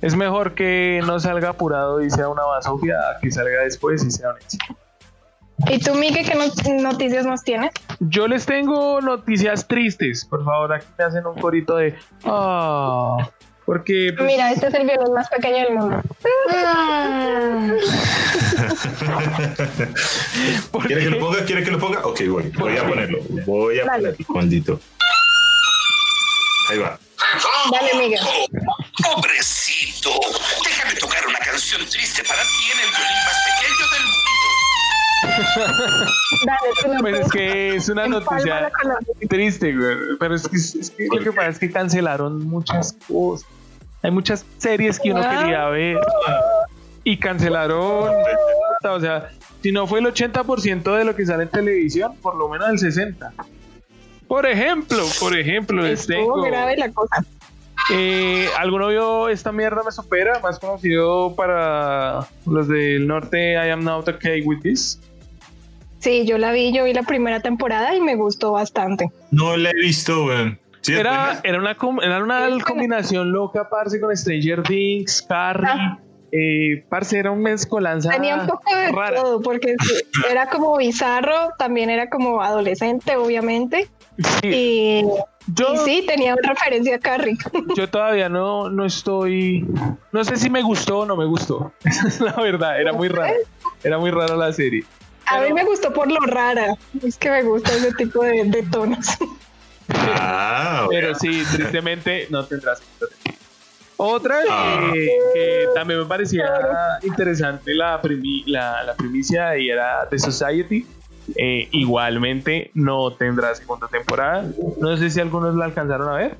Es mejor que no salga apurado y sea una basofia que salga después y sea un éxito. ¿Y tú, Miguel, qué no- noticias nos tienes? Yo les tengo noticias tristes. Por favor, aquí me hacen un corito de. Ah. Porque. pues, Mira, este es el violín más pequeño del mundo. ¿por ¿Quiere que lo ponga? ¿Quiere que lo ponga? Ok, voy. Voy a ponerlo. Voy a Dale. ponerlo. Maldito. Ahí va. Dale, Miguel. Pobrecito, déjame tocar una canción triste para ti en el violín más pequeño del mundo. Dale, Pues es que es una noticia triste, güey. Pero es que, es que lo que pasa es que cancelaron muchas cosas. Hay muchas series que uno Ah. quería ver y cancelaron. O sea, si no fue el 80% de lo que sale en televisión, por lo menos el 60%. Por ejemplo, por ejemplo, les tengo. grave la cosa. Eh, ¿Alguno vio esta mierda me supera? Más conocido para los del norte, I am not okay with this. Sí, yo la vi, yo vi la primera temporada y me gustó bastante. No la he visto, weón. ¿Sí es Era, era una, com- era una Sí, combinación loca, parce, con Stranger Things, Carrie. Ah. Eh, parce, era un mezcolanza Tenía un poco de rara. todo, porque sí, [laughs] era como bizarro, también era como adolescente, obviamente. Sí, Y, yo, y sí, tenía una referencia a Carrie. [laughs] yo todavía no, no estoy. No sé si me gustó o no me gustó. Esa es [laughs] la verdad, era muy rara. Era muy rara la serie. A Pero- mí me gustó por lo rara. Es que me gusta ese tipo de, de tonos. Ah, Pero sí, tristemente no tendrás. Otra Ah. que, que también me parecía interesante la, primi- la, la primicia y era The Society. Eh, igualmente no tendrá segunda temporada. No sé si algunos la alcanzaron a ver.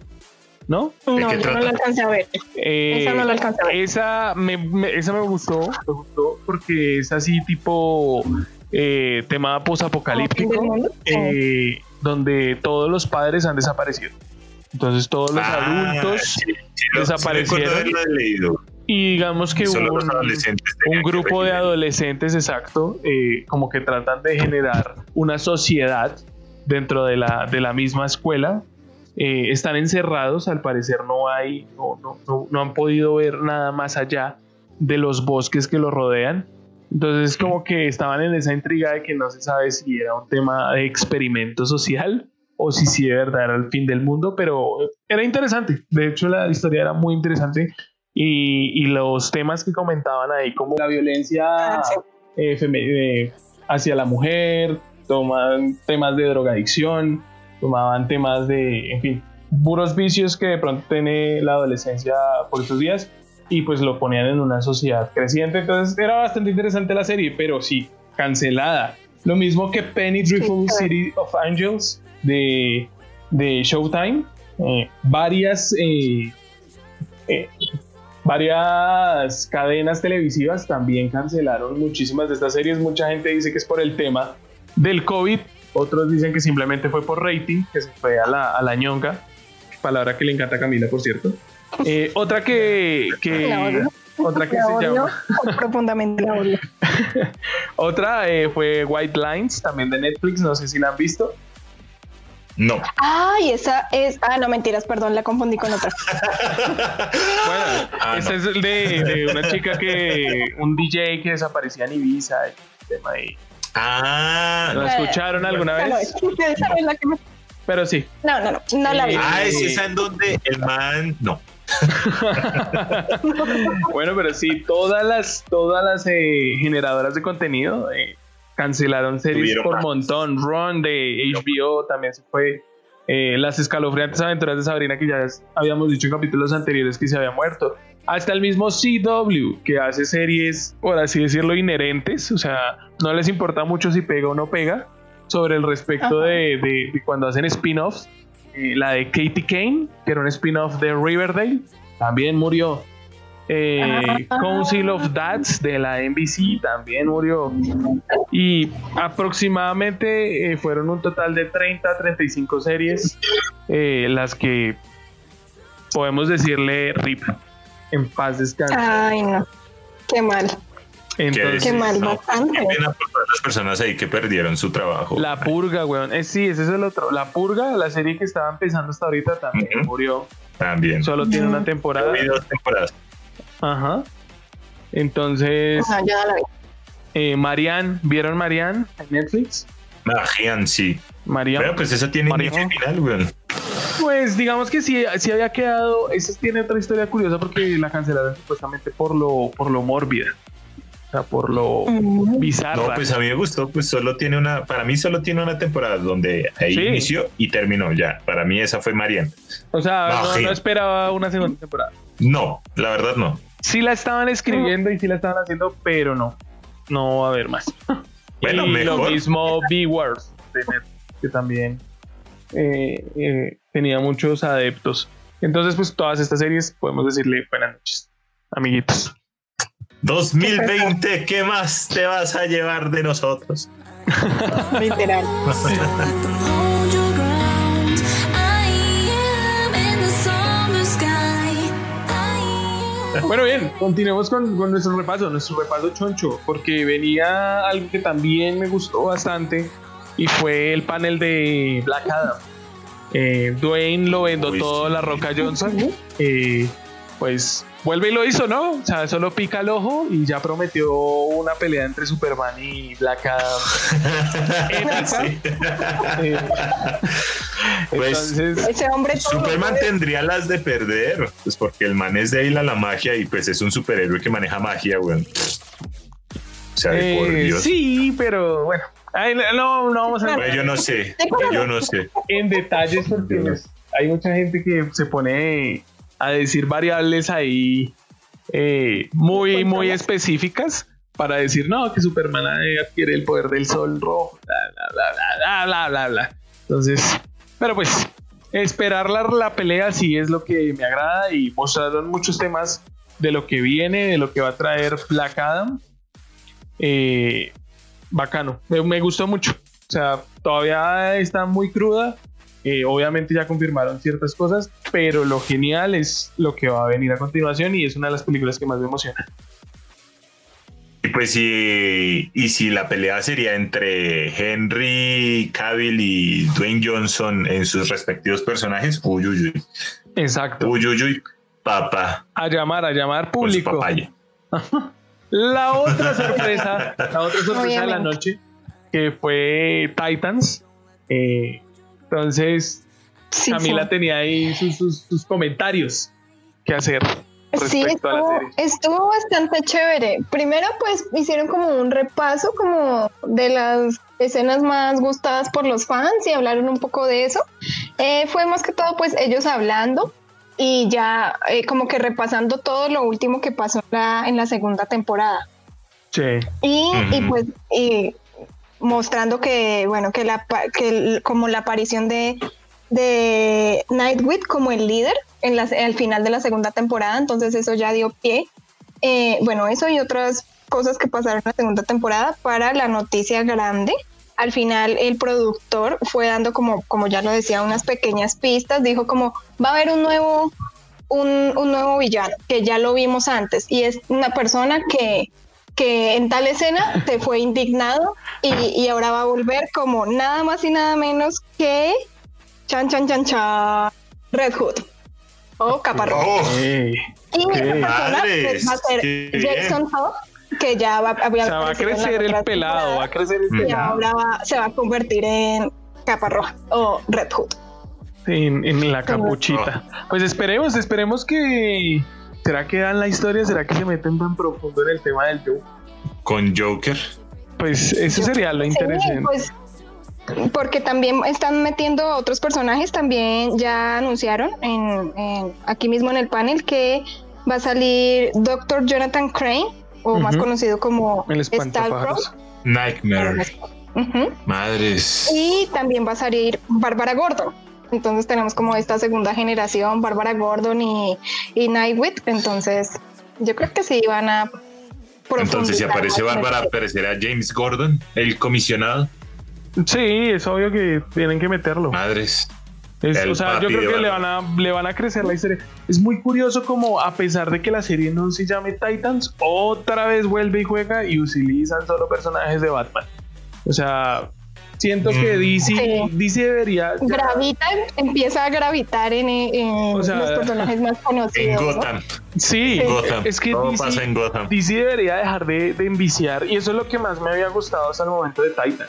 ¿No? No, yo no la alcancé a ver. Eh, Esa no la alcancé a ver. esa me, me- esa me gustó, me gustó porque es así tipo eh, tema ¿Fin del posapocalíptico, mundo? eh, donde todos los padres han desaparecido. Entonces todos los Ah, adultos sí, sí, lo- desaparecieron. sí leído. y digamos que Solo un, grupo de adolescentes, exacto, eh, como que tratan de generar una sociedad dentro de la, de la misma escuela. Eh, están encerrados, al parecer no hay, no, no, no, no han podido ver nada más allá de los bosques que los rodean. Entonces como que estaban en esa intriga de que no se sabe si era un tema de experimento social o si sí de verdad era el fin del mundo, pero era interesante. De hecho la historia era muy interesante y, y los temas que comentaban ahí, como la violencia Ah, eh, eh, hacia la mujer, tomaban temas de drogadicción, tomaban temas de, en fin, puros vicios que de pronto tiene la adolescencia por estos días y pues lo ponían en una sociedad creciente. Entonces era bastante interesante la serie, pero sí, cancelada. Lo mismo que Penny Dreadful Sí, City of Angels de, de Showtime. Eh, varias, eh, eh, varias cadenas televisivas también cancelaron muchísimas de estas series. Mucha gente dice que es por el tema del COVID. Otros dicen que simplemente fue por rating, que se fue a la, a la ñonga. Palabra que le encanta a Camila, por cierto. Eh, otra que, que- otra que La se odio, llama [laughs] profundamente la odio. [laughs] otra eh, fue White Lines, también de Netflix, no sé si la han visto. No. Ay, esa es. Ah, no, mentiras, perdón, la confundí con otra. [laughs] Bueno, Ah, esa es el de, de una chica que, un DJ que desaparecía en Ibiza. y tema ahí. Ah, ¿Lo escucharon alguna vez? no es la que me- Pero sí. No, no, no, no la vi. Eh, ah, es esa en donde el man. No. [laughs] Bueno, pero sí, todas las, todas las eh, generadoras de contenido eh, cancelaron series Tuvieron por más. montón. Ron de HBO también se fue. Eh, las escalofriantes aventuras de Sabrina, que ya habíamos dicho en capítulos anteriores que se había muerto. Hasta el mismo CW, que hace series, por así decirlo, inherentes. O sea, no les importa mucho si pega o no pega. Sobre el respecto Ajá. de, de- de cuando hacen spin-offs. Eh, la de Katie Kane, que era un spin-off de Riverdale, también murió. Eh, Ah. Council of Dads de la NBC también murió. Y aproximadamente eh, fueron un total de 30 a 35 series eh, las que podemos decirle RIP. En paz descanse. Ay, no. Qué mal. Entonces, Qué mal, No, bastante. Qué pena por todas las personas ahí que perdieron su trabajo. La Purga, weón. Eh, sí, ese es el otro. La Purga, la serie que estaba empezando hasta ahorita, también murió. También. Solo tiene una temporada. vi dos temporadas. Ajá. Entonces, yo no la vi. eh, Marianne, ¿vieron Marianne en Netflix? Magian, sí. Marianne. Pero pues esa tiene y final, weón. Pues digamos que sí, sí había quedado. Esa tiene otra historia curiosa porque la cancelaron supuestamente por lo, por lo mórbida. O sea, por lo bizarra. No, pues a mí me gustó, pues solo tiene una, para mí solo tiene una temporada donde ahí Sí. inició y terminó ya. Para mí esa fue Marian. o sea, no, esperaba una segunda temporada. No, la verdad no. Sí la estaban escribiendo y sí la estaban haciendo, pero no. No va a haber más. [laughs] Bueno, y mejor. lo mismo B-Wars que también eh, eh, tenía muchos adeptos. Entonces, pues todas estas series podemos decirle buenas noches, amiguitos. 2020, ¿qué más te vas a llevar de nosotros? Literal. Bueno, bien, continuemos con, con nuestro repaso, nuestro repaso choncho, porque venía algo que también me gustó bastante y fue el panel de Black Adam. Eh, Dwayne lo vendó Uy, todo sí. la Roca Johnson. [laughs] Eh, pues vuelve y lo hizo, ¿no? O sea, solo pica el ojo y ya prometió una pelea entre Superman y Black Adam. [laughs] Épica. Sí. Eh, Pues, entonces, Ese hombre Superman tendría las de perder, pues porque el man es débil a la magia y pues es un superhéroe que maneja magia, weón. O sea, de por eh, Dios. sí, pero bueno. Ay, no, no vamos a Pues yo no sé, yo no sé. en detalles porque pues, hay mucha gente que se pone a decir variables ahí eh, muy, muy específicas. para decir, no, que Superman adquiere el poder del sol rojo, bla, bla, bla, bla, bla, bla, bla. Entonces, pero pues, esperar la, la pelea sí es lo que me agrada y mostraron muchos temas de lo que viene, de lo que va a traer Black Adam. Eh, bacano, me, me gustó mucho. O sea, todavía está muy cruda. Eh, obviamente ya confirmaron ciertas cosas, pero lo genial es lo que va a venir a continuación y es una de las películas que más me emociona. Y pues sí, y si la pelea sería entre Henry Cavill y Dwayne Johnson en sus respectivos personajes, uy, uy, uy, Exacto. uy, uy, uy, papá, A llamar, a llamar público. [laughs] La otra sorpresa, la otra sorpresa de la noche, que fue Titans. Eh, entonces, Sí, Camila sí. tenía ahí sus, sus- sus comentarios que hacer Sí, respecto a la estuvo, serie. estuvo bastante chévere. Primero, pues hicieron como un repaso como de las escenas más gustadas por los fans y hablaron un poco de eso. Eh, fue más que todo, pues ellos hablando y ya eh, como que repasando todo lo último que pasó en la, en la segunda temporada. Sí. Y, y, pues y mostrando que, bueno, que, la, que como la aparición de, de Nightwing como el líder en la, al final de la segunda temporada, entonces eso ya dio pie. eh, bueno, eso y otras cosas que pasaron en la segunda temporada para la noticia grande. Al final el productor fue dando como, como ya lo decía, unas pequeñas pistas, dijo como va a haber un nuevo, un, un nuevo villano, que ya lo vimos antes, y es una persona que, que en tal escena se fue indignado y, y ahora va a volver como nada más y nada menos que chan chan chan chan Red Hood o Caparrón. Oh, y esa persona Madres, pues, va a ser. Jason Todd, que ya va, había O sea, va a crecer el pelado, va a crecer el Mm. y pelado. ahora va- se va a convertir en Capa Roja o Red Hood. En, en la capuchita. Pues esperemos, esperemos que. ¿Será que dan la historia? ¿Será que se meten tan profundo en el tema del Joe? con Joker. Pues eso sería lo Sí, interesante. pues porque también están metiendo otros personajes, también ya anunciaron en, en- aquí mismo en el panel que va a salir Dr. Jonathan Crane, o más conocido como el. Nightmare. Ujú. Madres. Y también va a salir Bárbara Gordon. Entonces tenemos como esta segunda generación, Bárbara Gordon y, y Nightwing. Entonces yo creo que sí van a... Entonces, si aparece Bárbara, aparecerá James Gordon, el comisionado. Sí, es obvio que tienen que meterlo. Madres. Es- El o sea, yo creo que le van, a, le van a crecer la historia. Es muy curioso como a pesar de que la serie no se llame Titans, otra vez vuelve y juega y utilizan solo personajes de Batman. O sea, siento que Mm. DC, Sí. DC debería... ya- Gravita, empieza a gravitar en, en O sea, los personajes más En conocidos. ¿no? Gotham. Sí, Gotham. es que Todo DC, pasa en Gotham. DC debería dejar de, de enviciar y eso es lo que más me había gustado hasta el momento de Titan.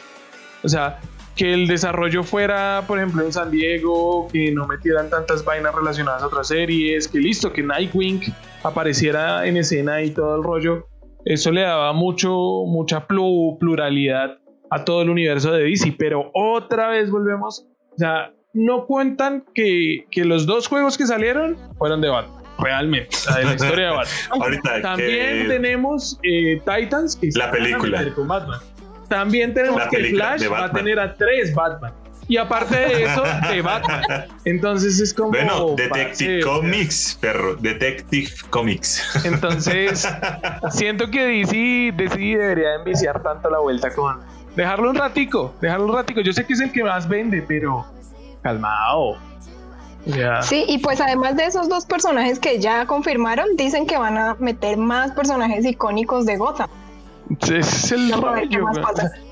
O sea, que el desarrollo fuera, por ejemplo, en San Diego, que no metieran tantas vainas relacionadas a otras series, que listo, que Nightwing apareciera en escena y todo el rollo. Eso le daba mucho, mucha plu- pluralidad a todo el universo de DC, pero otra vez volvemos, o sea, no cuentan que, que los dos juegos que salieron fueron de Batman, realmente, o sea, de la historia de Batman. [laughs] Ahorita También que tenemos eh, Titans que La película. con Batman. También tenemos La que Flash va a tener a tres Batman. Y aparte de eso, de [laughs] Batman. Entonces es como. Bueno, Detective Comics, perro. Detective Comics. Entonces, [laughs] siento que DC, DC debería enviciar tanto la vuelta con. Dejarlo un ratico, dejarlo un ratico. Yo sé que es el que más vende, pero. Calmado. Sea, Sí, y pues además de esos dos personajes que ya confirmaron, dicen que van a meter más personajes icónicos de Gotham. ese es el No.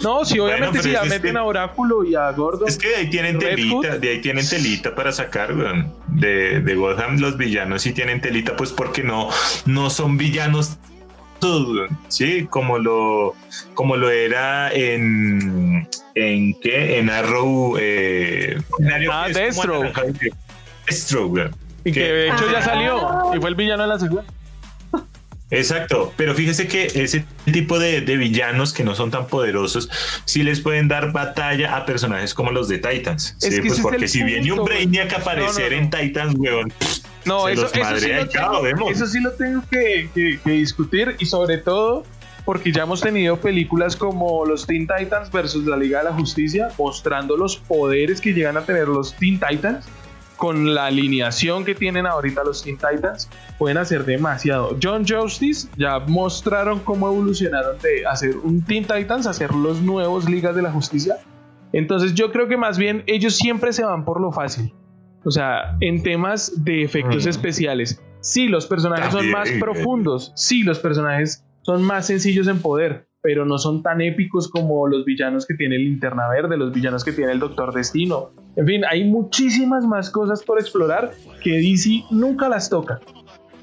No, sí, obviamente pero si ya meten que- a Oráculo y a Gordon. Es que de ahí tienen Red telita, Hood. de ahí tienen telita para sacar, weón. De, de Gotham los villanos sí tienen telita, pues porque no, no son villanos Sí, como lo, como lo era en, en qué, en Arrow, eh, Ah, que es como Deathstroke. Deathstroke, weón. Y que de hecho ya Ah. salió y fue el villano de la segunda. Exacto, pero fíjese que ese tipo de, de villanos que no son tan poderosos, sí les pueden dar batalla a personajes como los de Titans. Es Sí, pues porque si viene un. Brainiac a aparecer No, no, no. en Titans, weón, No, eso, eso, sí lo tengo, vemos. eso sí lo tengo que, que- que discutir y sobre todo porque ya hemos tenido películas como los Teen Titans versus la Liga de la Justicia, mostrando los poderes que llegan a tener los Teen Titans. Con la alineación que tienen ahorita los Teen Titans, pueden hacer demasiado. John Justice ya mostraron cómo evolucionaron de hacer un Teen Titans a hacer los nuevos Ligas de la Justicia. Entonces yo creo que más bien ellos siempre se van por lo fácil. O sea, en temas de efectos Mm. especiales. Sí, los personajes son También, más eh. profundos. Sí, los personajes son más sencillos en poder, pero no son tan épicos como los villanos que tiene el Linterna Verde, los villanos que tiene el Doctor Destino. En fin, hay muchísimas más cosas por explorar que DC nunca las toca.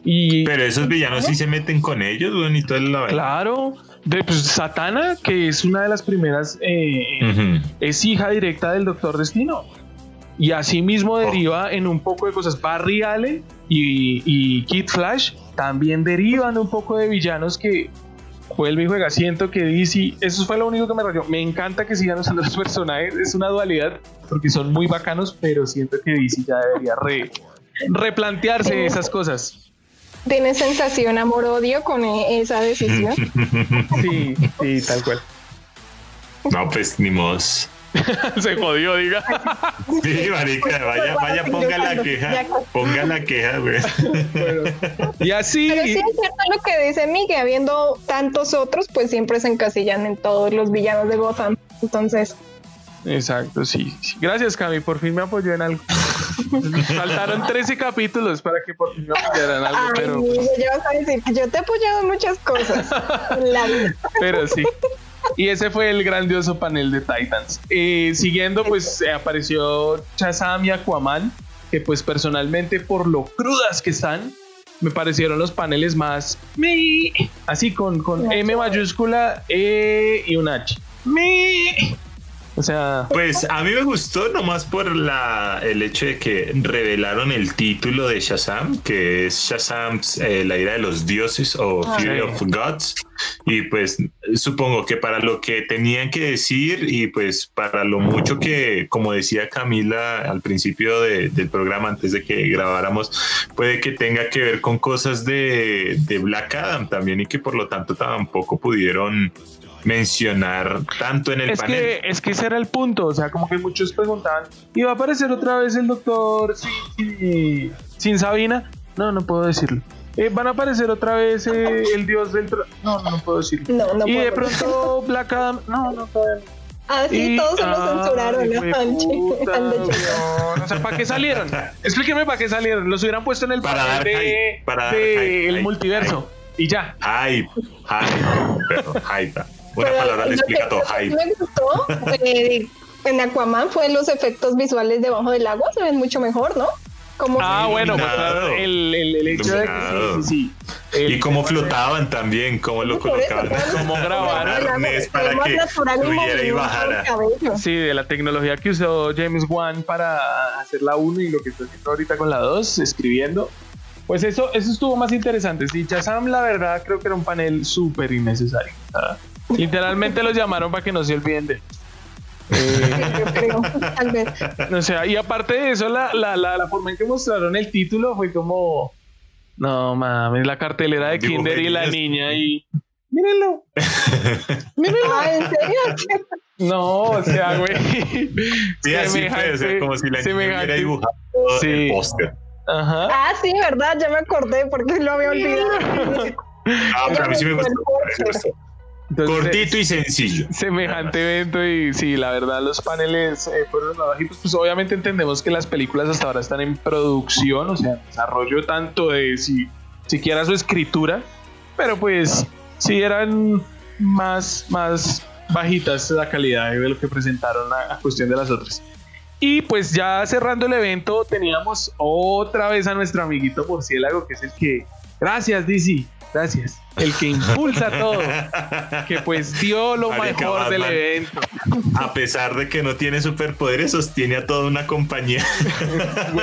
Y Pero esos villanos sí se meten con ellos, weón, y todo la claro, de, pues, Satana, que es una de las primeras, eh, Ujú. es hija directa del Doctor Destino. Y asimismo Oh. deriva en un poco de cosas. Barry Allen y, y Kid Flash también derivan un poco de villanos que vuelve y juega. Siento que DC, eso fue lo único que me rayó. Me encanta que sigan usando los [laughs] personajes, es una dualidad porque son muy bacanos, pero siento que DC ya debería re- replantearse esas cosas. ¿Tienes sensación amor-odio con e- esa decisión? [laughs] Sí, sí, tal cual. No, pues ni modos. [laughs] Se jodió, diga. [laughs] Sí, marica, vaya, vaya, ponga la queja. Ponga la queja, güey. [laughs] Y así. Pero sí es cierto lo que dice Miguel, habiendo tantos otros, pues siempre se encasillan en todos los villanos de Gotham. Entonces, Exacto, sí, sí. Gracias, Cami. Por fin me apoyó en algo. Faltaron 13 capítulos para que por fin me apoyaran en algo, ay, pero, yo te he apoyado en muchas cosas en la vida. pero sí. Y ese fue el grandioso panel de Titans. Eh, siguiendo, pues eh, apareció Shazam y Aquaman, que pues personalmente por lo crudas que están, me parecieron los paneles más... me- Así con, con M mayúscula E y un H. O sea... Pues a mí me gustó nomás por la, el hecho de que revelaron el título de Shazam, que es Shazam, eh, la ira de los dioses o Fury sí. of Gods. Y pues supongo que para lo que tenían que decir y pues para lo mucho que, como decía Camila al principio de- del programa, antes de que grabáramos, puede que tenga que ver con cosas de, de Black Adam también y que por lo tanto tampoco pudieron mencionar tanto en el Es panel. que, es que ese era el punto, o sea, como que muchos preguntaban, ¿y va a aparecer otra vez el doctor sin, sin- sin Sabina? No, no puedo decirlo. Eh, ¿Van a aparecer otra vez eh, el dios del... No, no puedo decirlo. No, no y de puedo. pronto Black Adam... No, no todavía no. Ah, sí, Y- todos se ay, censuraron. O sea, ¿para qué salieron? Explíqueme para qué salieron. Los hubieran puesto en el Para panel de, hype, para de hype, el hype, multiverso. Y ya. Hype, hype, hype. Una Pero palabra le que explica todo, hype. Me gustó [laughs] eh, en Aquaman fue los efectos visuales debajo del agua, se ven mucho mejor, ¿no? Como Ah, bueno, pues, claro, el, el, el hecho de que sí, sí, sí. El Y cómo flotaban también, cómo lo colocaban. Cómo [laughs] ve para que subiera y bajara. Sí, de la tecnología que usó James Wan para hacer la 1 y lo que está haciendo ahorita con la 2, escribiendo. Pues eso, eso estuvo más interesante. Sí, Shazam, la verdad, creo que era un panel súper innecesario. Sea, literalmente los llamaron para que no se olviden de él. Eh, Yo creo, tal vez. o sea, y aparte de eso, la, la, la, la forma en que mostraron el título fue como. No mames, la cartelera de Kinder y la niña y. Mírenlo. Mírenlo. Ah, ¿en serio? No, o sea, güey. [laughs] Sí, así fue, o sea, como si la niña hubiera dibujado Sí. el póster. Ajá. Ah, sí, verdad, ya me acordé porque lo había olvidado. [laughs] Ah, pero a mí sí me gustó. Entonces, Cortito y sencillo. semejante evento y sí, la verdad los paneles eh, fueron bajitos. Pues obviamente entendemos que las películas hasta ahora están en producción, o sea, en desarrollo tanto de si siquiera su escritura, pero pues sí eran más, más bajitas la calidad de lo que presentaron a, a cuestión de las otras. Y pues ya cerrando el evento teníamos otra vez a nuestro amiguito Murciélago, que es el que... Gracias, DC. Gracias. El que impulsa todo. Que pues dio lo Marica, mejor del evento. A pesar de que no tiene superpoderes, sostiene a toda una compañía [laughs]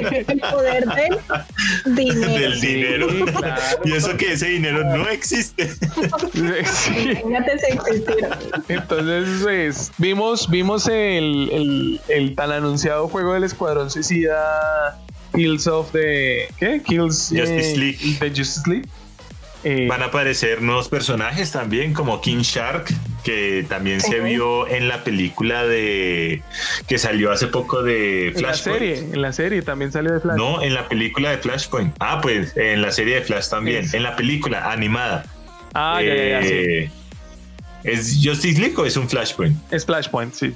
que- El poder del dinero. del Sí, dinero. claro. Y eso que ese dinero no existe. Sí. Entonces, pues, vimos, vimos el, el, el tan anunciado juego del Escuadrón Suicida Kills of the... ¿Qué? Kills... Justice eh, League. De Justice League. Eh, Van a aparecer nuevos personajes también, como King Shark, que también se vio en la película de que salió hace poco de en la Flashpoint. serie, en la serie también salió de Flash. No, en la película de Flashpoint. Ah, pues en la serie de Flash también. En la película animada. Ah, ya, ya, ya, sí. Eh, ¿Es Justice League o es un Flashpoint? Es Flashpoint, sí.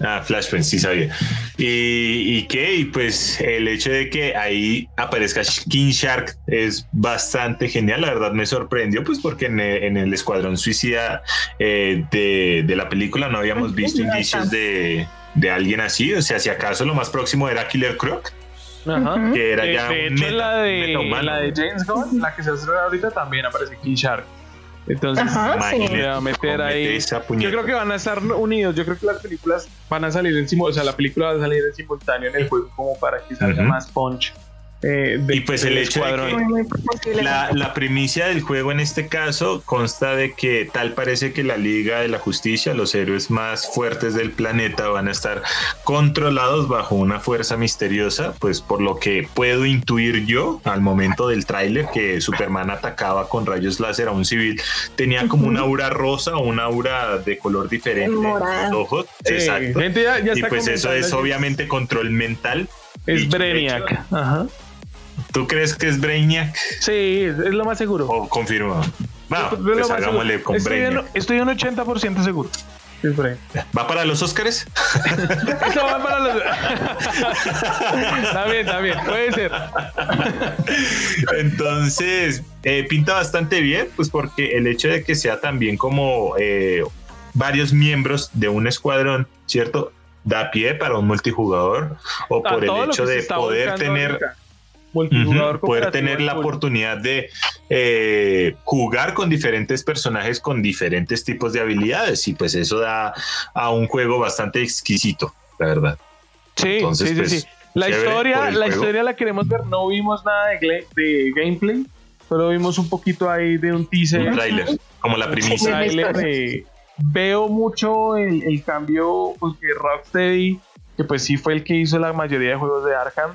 Ah, Flashpoint, sí sabía. ¿Y, y qué? Y pues el hecho de que ahí aparezca King Shark es bastante genial. La verdad me sorprendió, pues porque en el, en el Escuadrón Suicida eh, de, de la película no habíamos visto indicios de, de alguien así. O sea, si acaso lo más próximo era Killer Croc, Ajá. Que era De, ya de hecho, meta- la de, la de James Gunn, la que se hace ahorita también aparece King Shark. Entonces, Ajá, sí. Imagínate a meter ahí. yo creo que van a estar unidos. Yo creo que las películas van a salir en simultáneo. O sea, la película va a salir en simultáneo en el juego como para que salga más punch. Eh, de- Y pues el hecho de que-. La, la primicia del juego en este caso consta de que tal parece que la Liga de la Justicia, los héroes más fuertes del planeta, van a estar controlados bajo una fuerza misteriosa, pues por lo que puedo intuir yo al momento del tráiler que Superman atacaba con rayos láser a un civil, tenía como una aura rosa o una aura de color diferente en los ojos. Sí, Exacto. gente ya, ya Y pues eso es obviamente control mental. Es hecho. Ajá. ¿Tú crees que es Brainiac Sí, es, lo más seguro. o confirmado? Bueno, Es lo pues hagámosle con estoy, en, Brainiac. estoy un 80% seguro. ¿Va para los Óscares? [laughs] Eso va para los. [laughs] está bien, está bien. Puede ser. Entonces, eh, pinta bastante bien, pues porque el hecho de que sea también como eh, varios miembros de un escuadrón, ¿cierto? Da pie para un multijugador o por el hecho de poder tener. Multijugador Ujú, poder cooperativo tener la oportunidad de eh, jugar con diferentes personajes con diferentes tipos de habilidades y pues eso da a un juego bastante exquisito, la verdad. Sí, Entonces, sí, sí, pues, sí. La chévere historia, la juego. historia la queremos ver. No vimos nada de, de gameplay, solo vimos un poquito ahí de un teaser. Un tráiler, como la primicia. de- veo mucho el, el cambio porque Rocksteady, que pues sí fue el que hizo la mayoría de juegos de Arkham,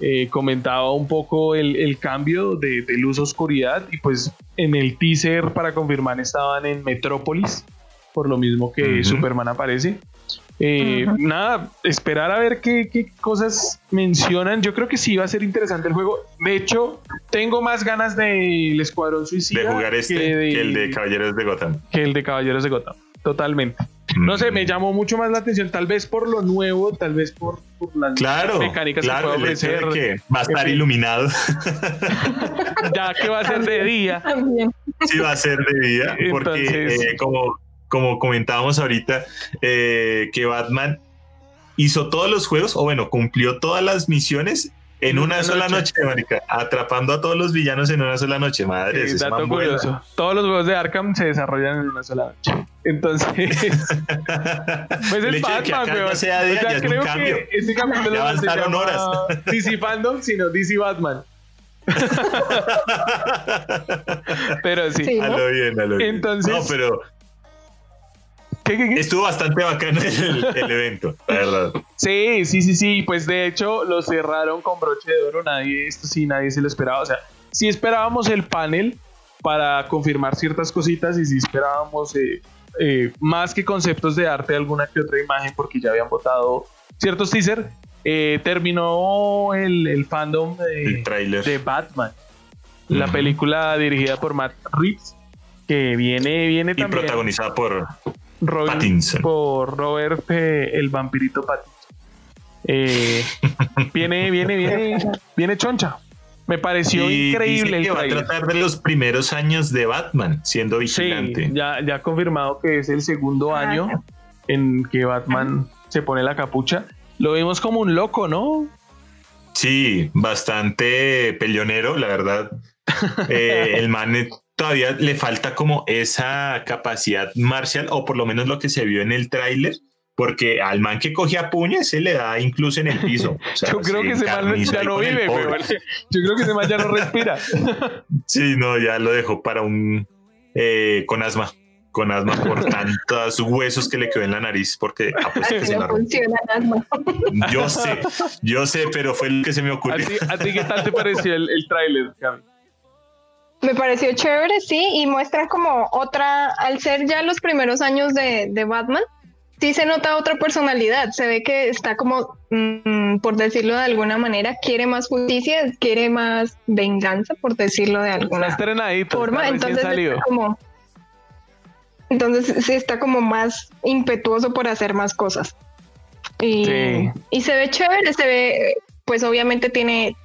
eh, comentaba un poco el, el cambio de, de luz a oscuridad y pues en el teaser para confirmar estaban en Metrópolis, por lo mismo que. Superman aparece. Eh. Nada, esperar a ver qué, qué cosas mencionan. Yo creo que sí va a ser interesante el juego. De hecho, tengo más ganas del Escuadrón Suicida de jugar este que, que el de Caballeros de Gotham. que el de Caballeros de Gotham. Totalmente. No sé, me llamó mucho más la atención, tal vez por lo nuevo, tal vez por, por las Claro, mecánicas claro, que puede ofrecer. que va a estar En fin. iluminado, [laughs] Ya que va a ser de día. También. sí va a ser de día, porque Entonces- eh, como, como comentábamos ahorita, eh, que Batman hizo todos los juegos, o bueno, cumplió todas las misiones en una, una sola noche. noche, marica, atrapando a todos los villanos en una sola noche, madre. Eh, eso es dato man buena. curioso. Todos los juegos de Arkham se desarrollan en una sola noche. Entonces, [laughs] pues El es hecho de que Batman, weón. ya sea día, O sea, ya es un creo cambio. que este capítulo Ya no se avanzaron llama horas. [laughs] DC Fandom, sino DC Batman. [laughs] Pero sí. Sí. A lo bien, a lo bien. Entonces- No, pero ¿Qué, qué, qué? estuvo bastante bacano el, el evento, la verdad. Sí, sí, sí, sí. Pues de hecho lo cerraron con broche de oro. Nadie, esto sí, nadie se lo esperaba. O sea, sí esperábamos el panel para confirmar ciertas cositas y sí esperábamos eh, eh, más que conceptos de arte, alguna que otra imagen, porque ya habían votado ciertos teaser. Eh, terminó el, el fandom de, El de Batman, la película dirigida por Matt Reeves, que viene, viene Y también. protagonizada por Robin- Pattinson. por Robert eh, el vampirito Pattinson. Eh, [laughs] viene, viene, viene, viene choncha. Me pareció Y increíble dice el que va a tratar de los primeros años de Batman siendo Sí, vigilante. ya, ya confirmado que es el segundo Ah, año en que Batman se pone la capucha. Lo vimos como un loco, ¿no? Sí, bastante peleonero, la verdad. [laughs] Eh, el man todavía le falta como esa capacidad marcial, o por lo menos lo que se vio en el tráiler, porque al man que coge a puñas se le da incluso en el piso. O sea, [laughs] Yo creo que ese man ya no vive, weón. Yo creo que ese man ya no respira. [laughs] Sí, no, ya lo dejó para un eh, con asma, con asma por [laughs] tantos huesos que le quedó en la nariz, porque apuesto que se la No rompió. funciona asma. Yo sé, yo sé, pero fue lo que se me ¿A ocurrió. ti, a ti qué tal te pareció el, el tráiler, Gaby? Me pareció chévere, sí, y muestran como otra, al ser ya los primeros años de, de Batman, sí se nota otra personalidad, se ve que está como, mm, por decirlo de alguna manera, quiere más justicia, quiere más venganza, por decirlo de alguna forma, está recién entonces salido. está como, entonces sí está como más impetuoso por hacer más cosas. Y, Sí. y se ve chévere, se ve, pues obviamente tiene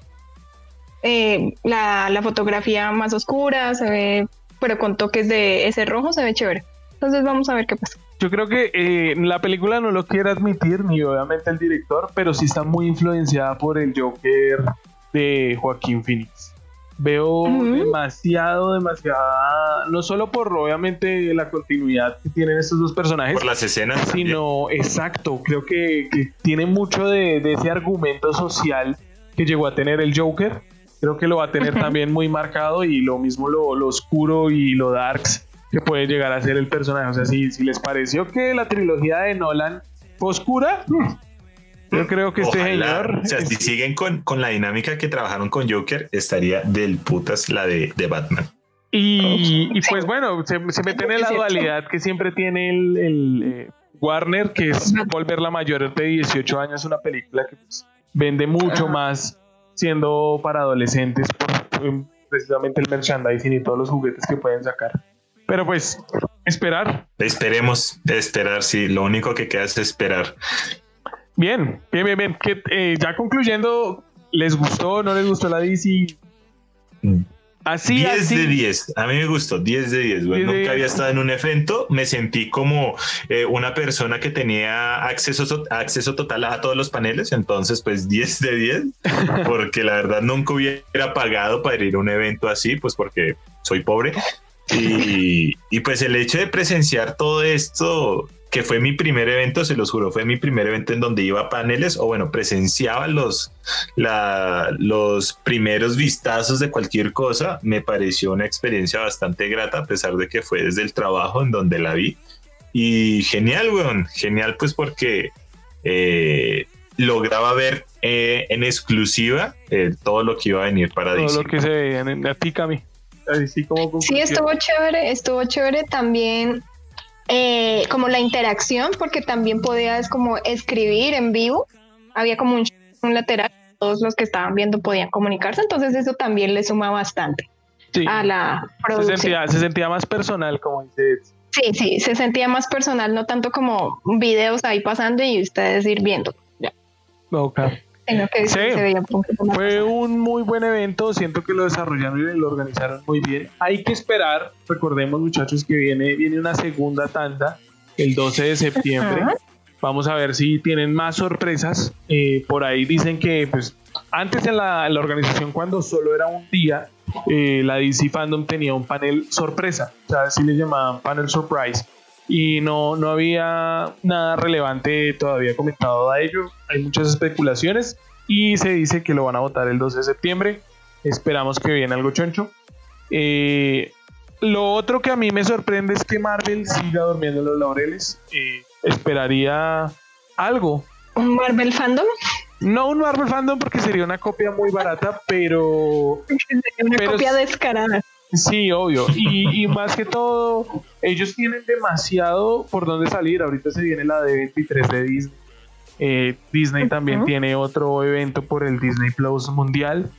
eh, la, la fotografía más oscura, se ve, pero con toques de ese rojo, se ve chévere. Entonces vamos a ver qué pasa. Yo creo que eh, la película no lo quiere admitir, ni obviamente el director, pero sí está muy influenciada por el Joker de Joaquín Phoenix. Veo demasiado, demasiada, no solo por obviamente la continuidad que tienen estos dos personajes, Por las escenas. también. sino exacto, creo que, que tiene mucho de, de ese argumento social que llegó a tener el Joker. Creo que lo va a tener también muy marcado y lo mismo lo, lo oscuro y lo darks que puede llegar a ser el personaje. O sea, si, si les pareció que la trilogía de Nolan fue oscura, yo creo que este Ojalá, señor... O sea, si es- siguen con, con la dinámica que trabajaron con Joker, estaría del putas la de, de Batman. Y, y pues bueno, se, se meten en la dualidad que siempre tiene el, el, eh, Warner, que es volver la mayor de 18 años una película que pues, vende mucho más siendo para adolescentes por eh, precisamente el merchandising y todos los juguetes que pueden sacar. Pero pues, esperar. Esperemos, esperar, sí. Lo único que queda es esperar. Bien, bien, bien, bien. Que, eh, ya concluyendo, ¿les gustó no les gustó la DC? Así, 10 así. de 10. A mí me gustó, 10 de 10. güey. 10 de Nunca 10. había estado en un evento. Me sentí como eh, una persona que tenía acceso, so- acceso total a todos los paneles. Entonces, pues 10 de 10. [laughs] Porque la verdad nunca hubiera pagado para ir a un evento así, pues porque soy pobre. Y, y pues el hecho de presenciar todo esto, que fue mi primer evento, se los juro, fue mi primer evento en donde iba a paneles o bueno, presenciaba los, la- los primeros vistazos de cualquier cosa, me pareció una experiencia bastante grata, a pesar de que fue desde el trabajo en donde la vi. Y genial, weón, genial pues porque eh, lograba ver eh, en exclusiva eh, todo lo que iba a venir para Todo lo que se veía en a ti, Cami. Así como Sí, estuvo chévere, estuvo chévere también eh, como la interacción, porque también podías como escribir en vivo, había como un, un lateral, todos los que estaban viendo podían comunicarse, entonces eso también le suma bastante Sí. a la se producción. sentía, se sentía más personal, como dice. Eds. Sí, sí, se sentía más personal, no tanto como videos ahí pasando y ustedes ir viendo, Que Sí. se veía un Fue un muy buen evento, siento que lo desarrollaron y lo organizaron muy bien. Hay que esperar, recordemos muchachos que viene, viene una segunda tanda el 12 de septiembre. Vamos a ver si tienen más sorpresas. Eh, por ahí dicen que pues antes en la, en la organización cuando solo era un día, eh, la DC Fandom tenía un panel sorpresa, o sea, así le llamaban panel surprise. Y no, no había nada relevante todavía comentado a ello. Hay muchas especulaciones y se dice que lo van a votar el 12 de septiembre. Esperamos que viene algo choncho. Eh, lo otro que a mí me sorprende es que Marvel siga durmiendo en los laureles. Eh, esperaría algo. un Marvel fandom, No un Marvel Fandom porque sería una copia muy barata, pero [laughs] una Pero copia es- descarada. Sí, obvio. Y, y más que todo, ellos tienen demasiado por dónde salir. Ahorita se viene la D23 de Disney. Eh, Disney también tiene otro evento por el Disney Plus Mundial.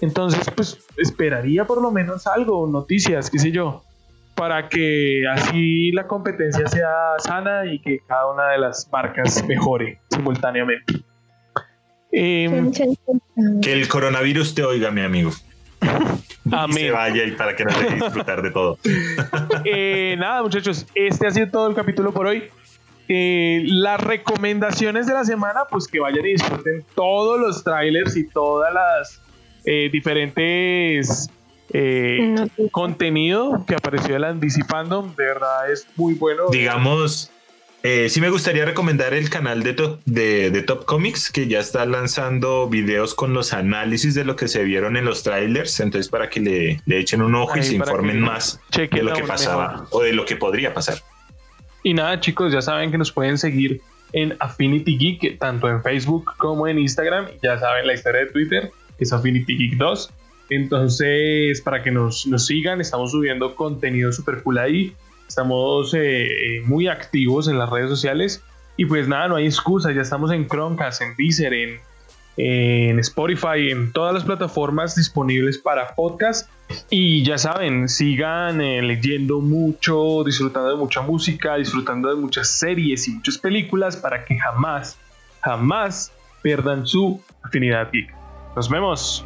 Entonces, pues esperaría por lo menos algo, noticias, qué sé yo, para que así la competencia sea sana y que cada una de las marcas mejore simultáneamente. Em, Que el coronavirus te oiga, mi amigo. [laughs] Y Amén. se vaya y para que no te disfrutar de todo. [laughs] Eh, nada, muchachos, este ha sido todo el capítulo por hoy. Eh, las recomendaciones de la semana, pues que vayan y disfruten todos los trailers y todas las eh, diferentes eh, contenido que apareció de la DC Fandom. De verdad es muy bueno. Digamos, eh, sí me gustaría recomendar el canal de, Top- de, de Top Comics, que ya está lanzando videos con los análisis de lo que se vieron en los trailers. Entonces, para que le, le echen un ojo y se informen más de lo que pasaba mejor. o de lo que podría pasar. Y nada, chicos, ya saben que nos pueden seguir en Affinity Geek, tanto en Facebook como en Instagram. Ya saben la historia de Twitter, que es Affinity Geek 2. Entonces, para que nos, nos sigan, estamos subiendo contenido super cool ahí. Estamos eh, eh, muy activos en las redes sociales. Y pues nada, no hay excusa. Ya estamos en Chromecast, en Deezer, en, en Spotify, en todas las plataformas disponibles para podcast. Y ya saben, sigan eh, leyendo mucho, disfrutando de mucha música, disfrutando de muchas series y muchas películas para que jamás, jamás pierdan su afinidad geek. Nos vemos.